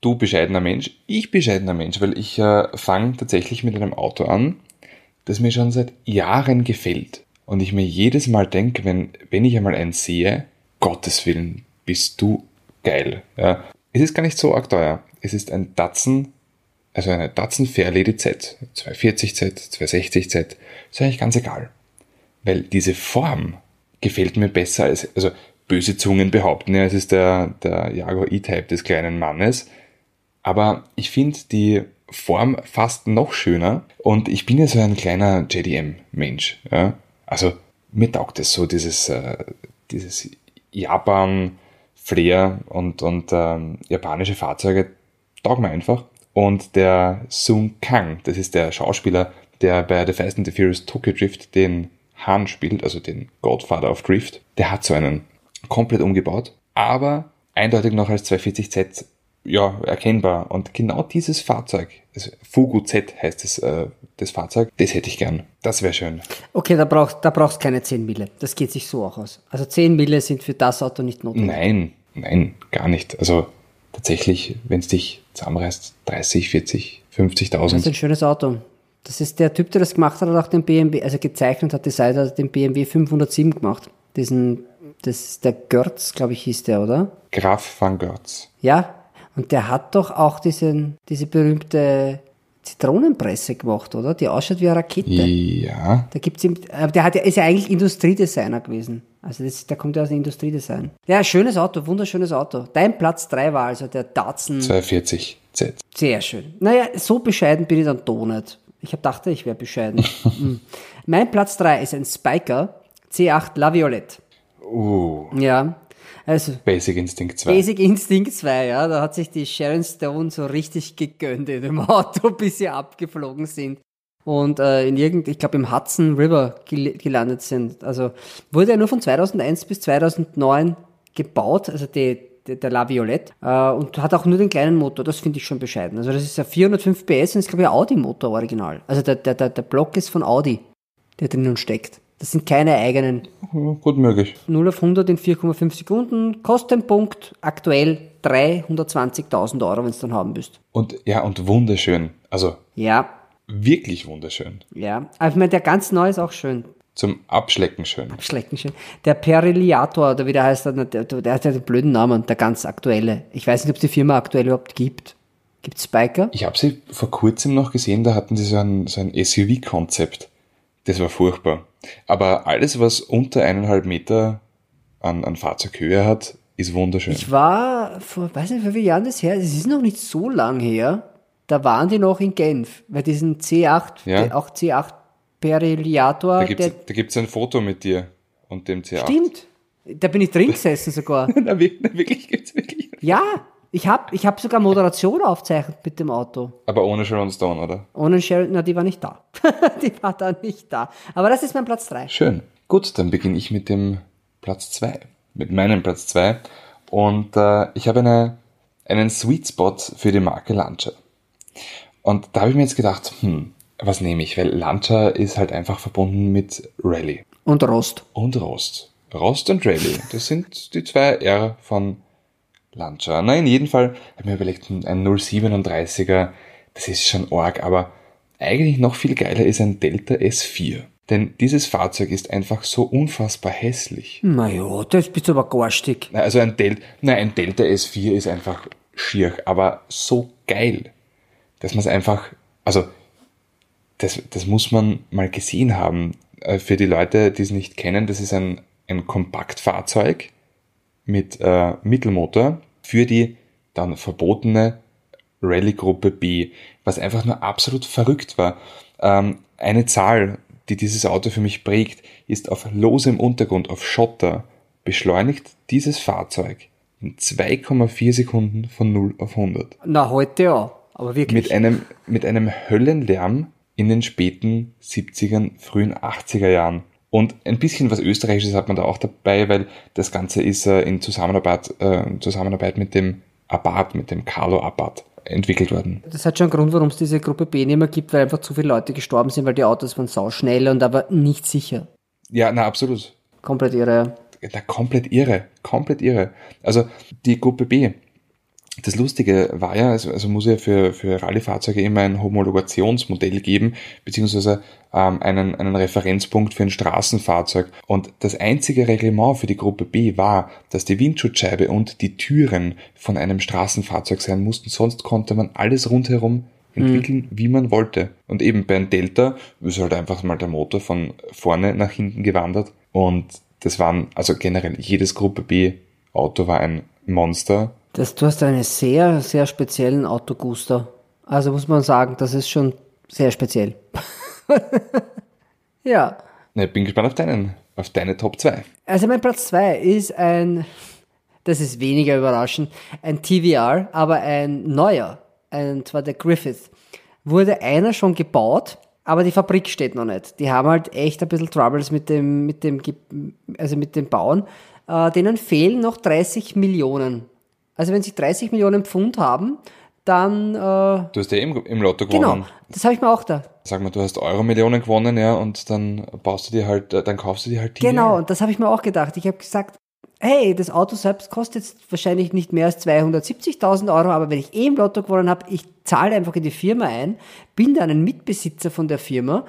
Du bescheidener Mensch, ich bescheidener Mensch, weil ich äh, fange tatsächlich mit einem Auto an, das mir schon seit Jahren gefällt. Und ich mir jedes Mal denke, wenn, wenn ich einmal einen sehe, Gottes Willen, bist du geil. Ja. Es ist gar nicht so arg teuer. Es ist ein Datsun, also eine Datsun Fairlady Z, 240Z, 260Z, ist eigentlich ganz egal. Weil diese Form gefällt mir besser als, also böse Zungen behaupten ja, es ist der, der Jaguar E-Type des kleinen Mannes. Aber ich finde die Form fast noch schöner und ich bin ja so ein kleiner JDM-Mensch. Ja? Also mir taugt es so, dieses, äh, dieses Japan-Flair und, und ähm, japanische Fahrzeuge taugen mir einfach. Und der Sung Kang, das ist der Schauspieler, der bei The Fast and the Furious Tokyo Drift den Han spielt, also den Godfather of Drift, der hat so einen komplett umgebaut, aber eindeutig noch als 240Z ja, erkennbar. Und genau dieses Fahrzeug, also Fugu Z heißt es, äh, das Fahrzeug, das hätte ich gern. Das wäre schön. Okay, da brauchst da brauchst keine 10 Mille. Das geht sich so auch aus. Also 10 Mille sind für das Auto nicht notwendig. Nein, nein, gar nicht. Also tatsächlich, wenn es dich zusammenreißt, 30, 40, Das ist 50.000. ein schönes Auto. Das ist der Typ, der das gemacht hat, hat auch den BMW, also gezeichnet hat, designt hat den BMW 507 gemacht. Diesen, das ist der Görz, glaube ich, hieß der, oder? Graf van Görz. Ja. Und der hat doch auch diesen, diese berühmte Zitronenpresse gemacht, oder? Die ausschaut wie eine Rakete. Ja, Da gibt's ihm, aber der hat ist ja eigentlich Industriedesigner gewesen. Also das, der kommt ja aus dem Industriedesign. Ja, schönes Auto, wunderschönes Auto. Dein Platz 3 war also der Datsun. 240 Z. Sehr schön. Naja, so bescheiden bin ich dann doch nicht. Ich hab dachte, ich wäre bescheiden. [laughs] Hm. mein Platz 3 ist ein Spiker C8 La Violette. Uh, Ja. Also Basic Instinct 2. Basic Instinct 2, ja, da hat sich die Sharon Stone so richtig gegönnt in dem [laughs] Auto, bis sie abgeflogen sind und äh, in irgend, ich glaube im Hudson River gel gelandet sind. Also wurde er nur von 2001 bis 2009 gebaut, also die, die, der La Violette, äh, und hat auch nur den kleinen Motor, das finde ich schon bescheiden. Also das ist ja 405 PS und ist glaube ich ein Audi-Motor original. Also der, der, der, der Block ist von Audi, der drinnen steckt. Das sind keine eigenen Ja, Gut möglich. 0 auf 100 in 4,5 Sekunden. Kostenpunkt aktuell 320.000 Euro, wenn du dann haben bist. Und ja, und wunderschön. Also Ja, wirklich wunderschön. ja. Aber ich meine, der ganz neu ist auch schön. Zum Abschlecken schön. Schlecken schön. Der Periliator, oder wie der heißt, der, der, der hat ja den blöden Namen, der ganz aktuelle. Ich weiß nicht, ob es die Firma aktuell überhaupt gibt. Gibt Spiker? Ich habe sie vor kurzem noch gesehen, da hatten sie so ein, so ein SUV-Konzept. Das war furchtbar. Aber alles, was unter eineinhalb Meter an, an Fahrzeughöhe hat, ist wunderschön. Ich war vor, weiß nicht, wie viele Jahren das her ist. Es ist noch nicht so lang her. Da waren die noch in Genf. Bei diesen C8, Ja. auch C8 Periliator, da da gibt's ein Foto mit dir und dem C8. Stimmt. Da bin ich drin [laughs] gesessen sogar. Na, wir- na, wirklich, gibt's wirklich. Ja, ich habe ich hab sogar Moderation aufzeichnet mit dem Auto. Aber ohne Sharon Stone, oder? Ohne Sheryl, na, die war nicht da. [laughs] die war da nicht da. Aber das ist mein Platz 3. Schön. Gut, dann beginne ich mit dem Platz 2. Mit meinem Platz 2. Und äh, ich habe eine, einen Sweet Spot für die Marke Lancia. Und da habe ich mir jetzt gedacht, hm, was nehme ich? Weil Lancia ist halt einfach verbunden mit Rallye Und Rost. und Rost. Rost und Rallye, das sind die zwei R von Lancia. Na, in jedem Fall habe ich mir überlegt, ein 037er, das ist schon arg, aber eigentlich noch viel geiler ist ein Delta S4. Denn dieses Fahrzeug ist einfach so unfassbar hässlich. Naja, das bist du aber garstig. Also ein, Del Nein, ein Delta S4 ist einfach schier, aber so geil, dass man es einfach, also das, das muss man mal gesehen haben. Äh, Für die Leute, die es nicht kennen, das ist ein, ein Kompaktfahrzeug mit äh, Mittelmotor für die dann verbotene Rallye-Gruppe B, was einfach nur absolut verrückt war. Ähm, eine Zahl, die dieses Auto für mich prägt, ist auf losem Untergrund, auf Schotter, beschleunigt dieses Fahrzeug in 2,4 Sekunden von 0 auf 100. Na, heute ja. Aber wirklich. Mit einem, mit einem Höllenlärm in den späten 70ern, frühen 80er Jahren. Und ein bisschen was Österreichisches hat man da auch dabei, weil das Ganze ist äh, in Zusammenarbeit, äh, Zusammenarbeit mit dem Abad, mit dem Carlo Abad entwickelt worden. Das hat schon einen Grund, warum es diese Gruppe B nicht mehr gibt, weil einfach zu viele Leute gestorben sind, weil die Autos waren sau schnell und aber nicht sicher. Ja, na absolut. Komplett irre. Na, komplett irre, komplett irre. Also die Gruppe B, das Lustige war ja, also, also muss ja für, für Rallye-Fahrzeuge immer ein Homologationsmodell geben, beziehungsweise ähm, einen, einen Referenzpunkt für ein Straßenfahrzeug. Und das einzige Reglement für die Gruppe B war, dass die Windschutzscheibe und die Türen von einem Straßenfahrzeug sein mussten, sonst konnte man alles rundherum entwickeln, mhm. wie man wollte. Und eben bei einem Delta ist halt einfach mal der Motor von vorne nach hinten gewandert. Und das waren, also generell jedes Gruppe B Auto war ein Monster das, du hast einen sehr, sehr speziellen Autoguster. Also muss man sagen, das ist schon sehr speziell. [laughs] ja. Ich bin gespannt auf deinen, auf deine Top 2. Also mein Platz 2 ist ein, das ist weniger überraschend, ein TVR, aber ein neuer, und zwar der Griffith. Wurde einer schon gebaut, aber die Fabrik steht noch nicht. Die haben halt echt ein bisschen Troubles mit dem, mit dem, also mit dem Bauen. Äh, denen fehlen noch 30 Millionen also wenn sie 30 Millionen Pfund haben, dann... Äh, du hast ja im, im Lotto gewonnen. Genau, das habe ich mir auch da. Sag mal, du hast Euro-Millionen gewonnen, ja, und dann baust du dir halt, äh, dann kaufst du dir halt die. Genau, und das habe ich mir auch gedacht. Ich habe gesagt, hey, das Auto selbst kostet jetzt wahrscheinlich nicht mehr als 270.000 Euro, aber wenn ich eh im Lotto gewonnen habe, ich zahle einfach in die Firma ein, bin dann ein Mitbesitzer von der Firma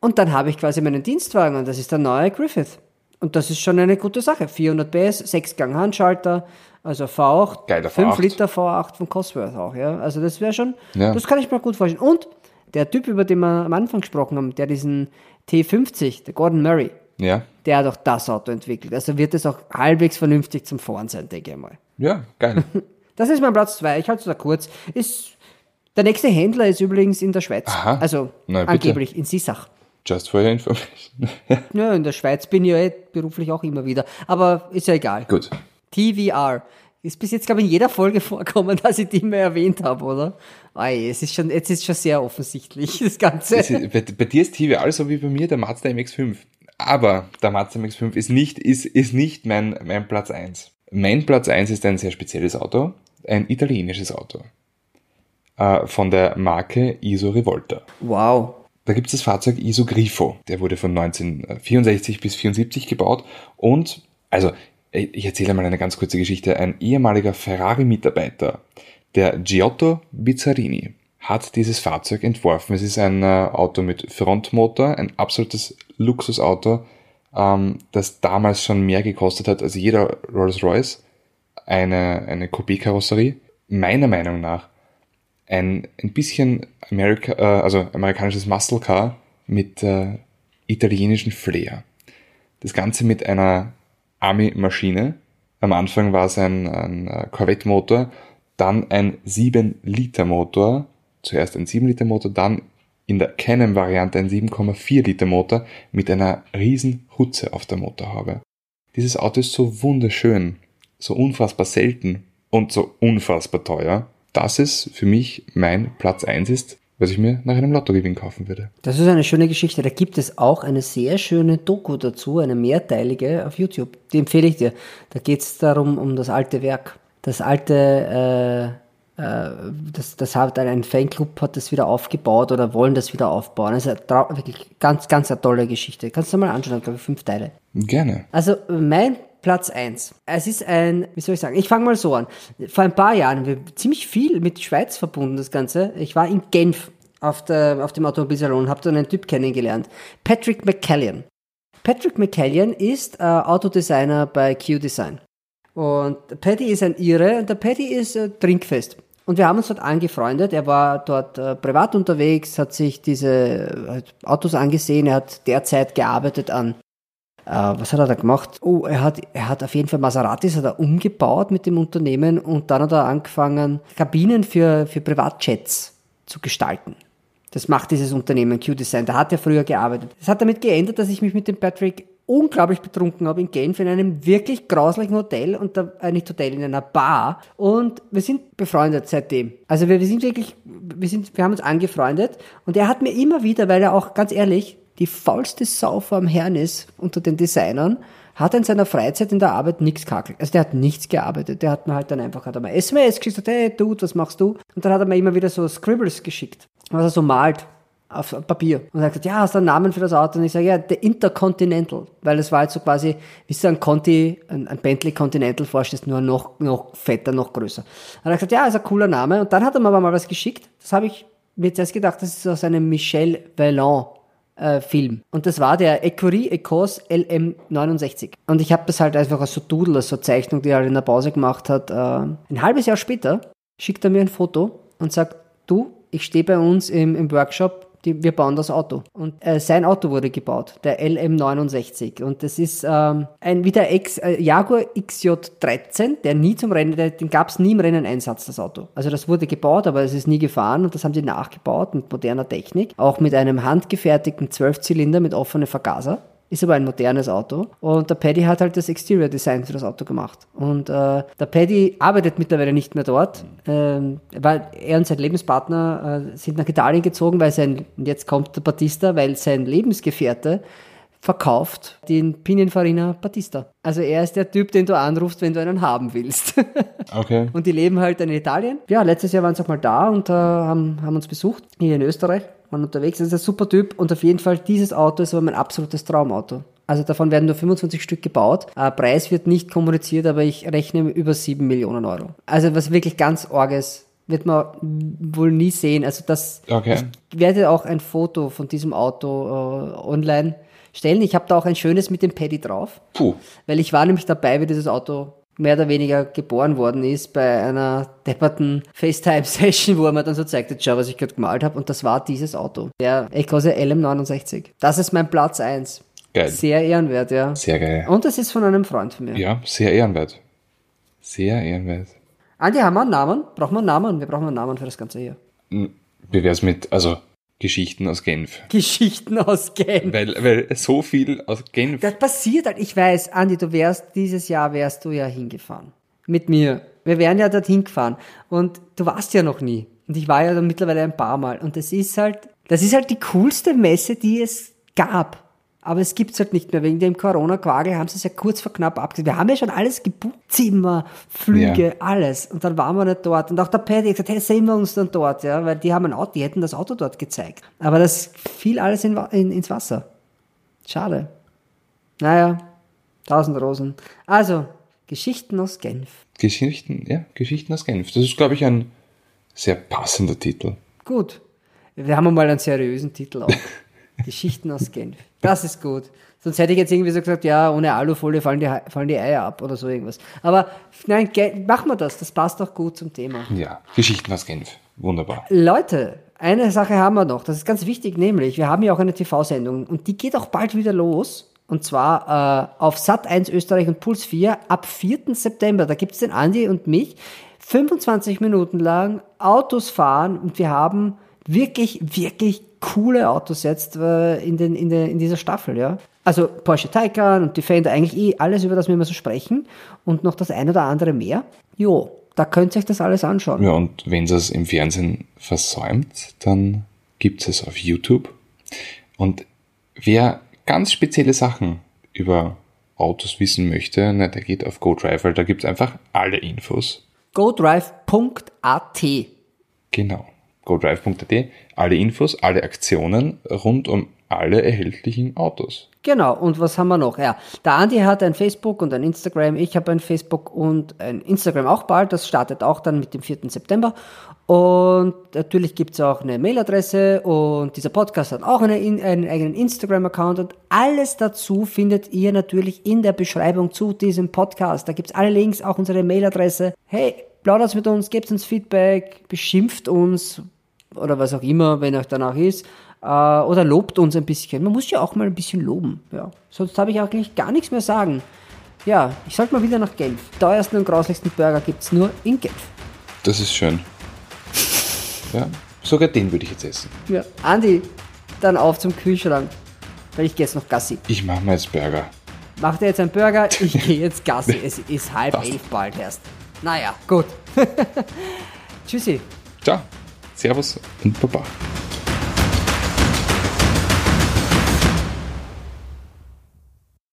und dann habe ich quasi meinen Dienstwagen und das ist der neue Griffith. Und das ist schon eine gute Sache. 400 PS, 6-Gang Handschalter, also V8, Geiler 5 V8. Liter V8 von Cosworth auch, ja. Also das wäre schon, ja. das kann ich mir gut vorstellen. Und der Typ, über den wir am Anfang gesprochen haben, der diesen T50, der Gordon Murray, ja. der hat auch das Auto entwickelt. Also wird es auch halbwegs vernünftig zum Fahren sein, denke ich mal. Ja, geil. [laughs] Das ist mein Platz 2, ich halte es da kurz. Ist, der nächste Händler ist übrigens in der Schweiz. Aha. Also Na, angeblich in Sissach. Just for your information. [laughs] ja, in der Schweiz bin ich ja eh beruflich auch immer wieder. Aber ist ja egal. Gut. TVR. Ist bis jetzt, glaube ich, in jeder Folge [laughs] vorkommen, dass ich die mehr erwähnt habe, oder? Ei, es ist schon, jetzt ist schon sehr offensichtlich, [laughs] das Ganze. Ist, bei, bei, dir ist TVR so wie bei mir der Mazda MX-5. Aber der Mazda MX-5 ist nicht, ist, ist nicht mein, mein Platz 1. Mein Platz 1 ist ein sehr spezielles Auto, ein italienisches Auto. Äh, von der Marke Iso Rivolta. Wow. Da gibt es das Fahrzeug Iso Grifo. Der wurde von 1964 bis 1974 gebaut und also ich erzähle mal eine ganz kurze Geschichte. Ein ehemaliger Ferrari-Mitarbeiter, der Giotto Bizzarini, hat dieses Fahrzeug entworfen. Es ist ein äh, Auto mit Frontmotor, ein absolutes Luxusauto, ähm, das damals schon mehr gekostet hat als jeder Rolls-Royce. Eine, eine Coupé-Karosserie. Meiner Meinung nach ein, ein bisschen Amerika, äh, also amerikanisches Muscle Car mit äh, italienischen Flair. Das Ganze mit einer Army-Maschine. Am Anfang war es ein, ein äh, Corvette-Motor, dann ein 7-Liter-Motor, zuerst ein 7-Liter-Motor, dann in der Canon-Variante ein 7,4-Liter-Motor mit einer riesen Hutze auf der Motorhaube. Dieses Auto ist so wunderschön, so unfassbar selten und so unfassbar teuer, dass es für mich mein Platz 1 ist, was ich mir nach einem Lottogewinn kaufen würde. Das ist eine schöne Geschichte. Da gibt es auch eine sehr schöne Doku dazu, eine mehrteilige auf YouTube. Die empfehle ich dir. Da geht es darum, um das alte Werk. Das alte, äh, äh, das, das hat ein Fanclub hat das wieder aufgebaut oder wollen das wieder aufbauen. Das ist eine, wirklich ganz, ganz eine tolle Geschichte. Kannst du mal anschauen, glaube ich, fünf Teile. Gerne. Also mein Platz 1. Es ist ein, wie soll ich sagen, ich fange mal so an. Vor ein paar Jahren, wir ziemlich viel mit Schweiz verbunden, das Ganze. Ich war in Genf auf, der, auf dem Automobilsalon und habe dann einen Typ kennengelernt. Patrick McCallion. Patrick McCallion ist äh, Autodesigner bei Q-Design. Und Paddy ist ein Ire und der Paddy ist äh, trinkfest. Und wir haben uns dort angefreundet. Er war dort äh, privat unterwegs, hat sich diese äh, Autos angesehen. Er hat derzeit gearbeitet an was hat er da gemacht? Oh, er hat, er hat auf jeden Fall Maseratis hat er umgebaut mit dem Unternehmen und dann hat er angefangen, Kabinen für, für Privatjets zu gestalten. Das macht dieses Unternehmen Q-Design. Da hat er früher gearbeitet. Das hat damit geändert, dass ich mich mit dem Patrick unglaublich betrunken habe in Genf in einem wirklich grauslichen Hotel und da, äh, nicht Hotel, in einer Bar. Und wir sind befreundet seitdem. Also wir, wir sind wirklich, wir sind, wir haben uns angefreundet und er hat mir immer wieder, weil er auch ganz ehrlich die faulste Sau vom Herrn ist unter den Designern, hat in seiner Freizeit in der Arbeit nichts kackelt. Also der hat nichts gearbeitet. Der hat mir halt dann einfach, hat er mal SMS geschickt, hey Dude, was machst du? Und dann hat er mir immer wieder so Scribbles geschickt, was er so malt auf Papier. Und er hat gesagt, ja, hast du einen Namen für das Auto? Und ich sage, ja, der Intercontinental. Weil das war halt so quasi, wie du ein Conti, ein, ein Bentley Continental vorstellst, nur noch, noch fetter, noch größer. Und er hat gesagt, ja, ist ein cooler Name. Und dann hat er mir aber mal was geschickt. Das habe ich mir jetzt erst gedacht, das ist aus einem Michel Vallon äh, Film. Und das war der Ecurie Ecos LM69. Und ich habe das halt einfach als so Doodle, als so Zeichnung, die er halt in der Pause gemacht hat. Äh, ein halbes Jahr später schickt er mir ein Foto und sagt, du, ich stehe bei uns im, im Workshop die, wir bauen das Auto. Und äh, sein Auto wurde gebaut, der LM69. Und das ist ähm, ein wie der X, äh, Jaguar XJ13, der nie zum Rennen, der, den gab es nie im Rennen Einsatz, das Auto. Also das wurde gebaut, aber es ist nie gefahren und das haben sie nachgebaut mit moderner Technik. Auch mit einem handgefertigten Zwölfzylinder mit offenem Vergaser. Ist aber ein modernes Auto. Und der Paddy hat halt das Exterior Design für das Auto gemacht. Und äh, der Paddy arbeitet mittlerweile nicht mehr dort, ähm, weil er und sein Lebenspartner äh, sind nach Italien gezogen, weil sein, und jetzt kommt der Batista, weil sein Lebensgefährte verkauft den Pininfarina Batista. Also er ist der Typ, den du anrufst, wenn du einen haben willst. [laughs] Okay. Und die leben halt in Italien. Ja, letztes Jahr waren sie auch mal da und äh, haben, haben uns besucht, hier in Österreich, waren unterwegs. Das ist ein super Typ und auf jeden Fall dieses Auto ist aber mein absolutes Traumauto. Also davon werden nur 25 Stück gebaut. Äh, Preis wird nicht kommuniziert, aber ich rechne über 7 Millionen Euro. Also was wirklich ganz Orges wird man wohl nie sehen. Also das, Okay. ich werde auch ein Foto von diesem Auto äh, online stellen. Ich habe da auch ein schönes mit dem Paddy drauf. Puh. Weil ich war nämlich dabei, wie dieses Auto mehr oder weniger geboren worden ist bei einer depperten FaceTime-Session, wo er mir dann so zeigt, jetzt schau, was ich gerade gemalt habe. Und das war dieses Auto. Der Ecose LM69. Das ist mein Platz 1. Geil. Sehr ehrenwert, ja. Sehr geil. Und das ist von einem Freund von mir. Ja, sehr ehrenwert. Sehr ehrenwert. Andi, haben wir einen Namen? Brauchen wir einen Namen? Wir brauchen einen Namen für das Ganze hier. Hm, Wie wär's mit, also, Geschichten aus Genf? Geschichten aus Genf. Weil, weil so viel aus Genf. Das passiert halt. Ich weiß, Andi, du wärst, dieses Jahr wärst du ja hingefahren. Mit mir. Wir wären ja dorthin gefahren. Und du warst ja noch nie. Und ich war ja dann mittlerweile ein paar Mal. Und das ist halt, das ist halt die coolste Messe, die es gab. Aber es gibt's halt nicht mehr. Wegen dem Corona-Quagel haben sie es ja kurz vor knapp abgesagt. Wir haben ja schon alles gebucht. Zimmer, Flüge, Ja. alles. Und dann waren wir nicht dort. Und auch der Paddy hat gesagt, hey, sehen wir uns dann dort, ja. Weil die haben ein Auto, die hätten das Auto dort gezeigt. Aber das fiel alles in, in, ins Wasser. Schade. Naja, tausend Rosen. Also, Geschichten aus Genf. Geschichten, ja, Geschichten aus Genf. Das ist, glaube ich, ein sehr passender Titel. Gut. Wir haben mal einen seriösen Titel auch. [laughs] Geschichten aus Genf. Das ist gut. Sonst hätte ich jetzt irgendwie so gesagt, ja, ohne Alufolie fallen die, fallen die Eier ab oder so irgendwas. Aber nein, machen wir das. Das passt doch gut zum Thema. Ja, Geschichten aus Genf. Wunderbar. Leute, eine Sache haben wir noch. Das ist ganz wichtig, nämlich wir haben ja auch eine TV-Sendung und die geht auch bald wieder los. Und zwar äh, auf Sat 1 Österreich und Puls 4 ab 4. September. Da gibt's den Andi und mich. 25 Minuten lang Autos fahren und wir haben wirklich, wirklich coole Autos jetzt äh, in, den, in, der, in dieser Staffel, ja. Also Porsche Taycan und Defender, eigentlich eh alles, über das wir immer so sprechen und noch das ein oder andere mehr. Jo, da könnt ihr euch das alles anschauen. Ja, und wenn es im Fernsehen versäumt, dann gibt es auf YouTube. Und wer ganz spezielle Sachen über Autos wissen möchte, na, der geht auf GoDrive, weil da gibt es einfach alle Infos. GoDrive.at. Genau. GoDrive.at, alle Infos, alle Aktionen rund um alle erhältlichen Autos. Genau, und was haben wir noch? Ja, der Andi hat ein Facebook und ein Instagram, ich habe ein Facebook und ein Instagram auch bald, das startet auch dann mit dem 4. September. Und natürlich gibt's auch eine Mailadresse und dieser Podcast hat auch eine, einen eigenen Instagram-Account und alles dazu findet ihr natürlich in der Beschreibung zu diesem Podcast. Da gibt's alle Links, auch unsere Mailadresse. Hey, plaudert mit uns, gebt uns Feedback, beschimpft uns oder was auch immer, wenn euch danach ist äh, oder lobt uns ein bisschen. Man muss ja auch mal ein bisschen loben. Ja. Sonst habe ich eigentlich gar nichts mehr sagen. Ja, ich sollte mal wieder nach Genf. Teuersten und grauslichsten Burger gibt's nur in Genf. Das ist schön. Ja, sogar den würde ich jetzt essen. Ja. Andi, dann auf zum Kühlschrank. weil ich gehe jetzt noch Gassi. Ich mache mal jetzt Burger. Macht er jetzt einen Burger? Ich [laughs] gehe jetzt Gassi. Es ist halb Passt. elf bald erst. Naja, gut. [laughs] Tschüssi. Ciao, Servus und Baba.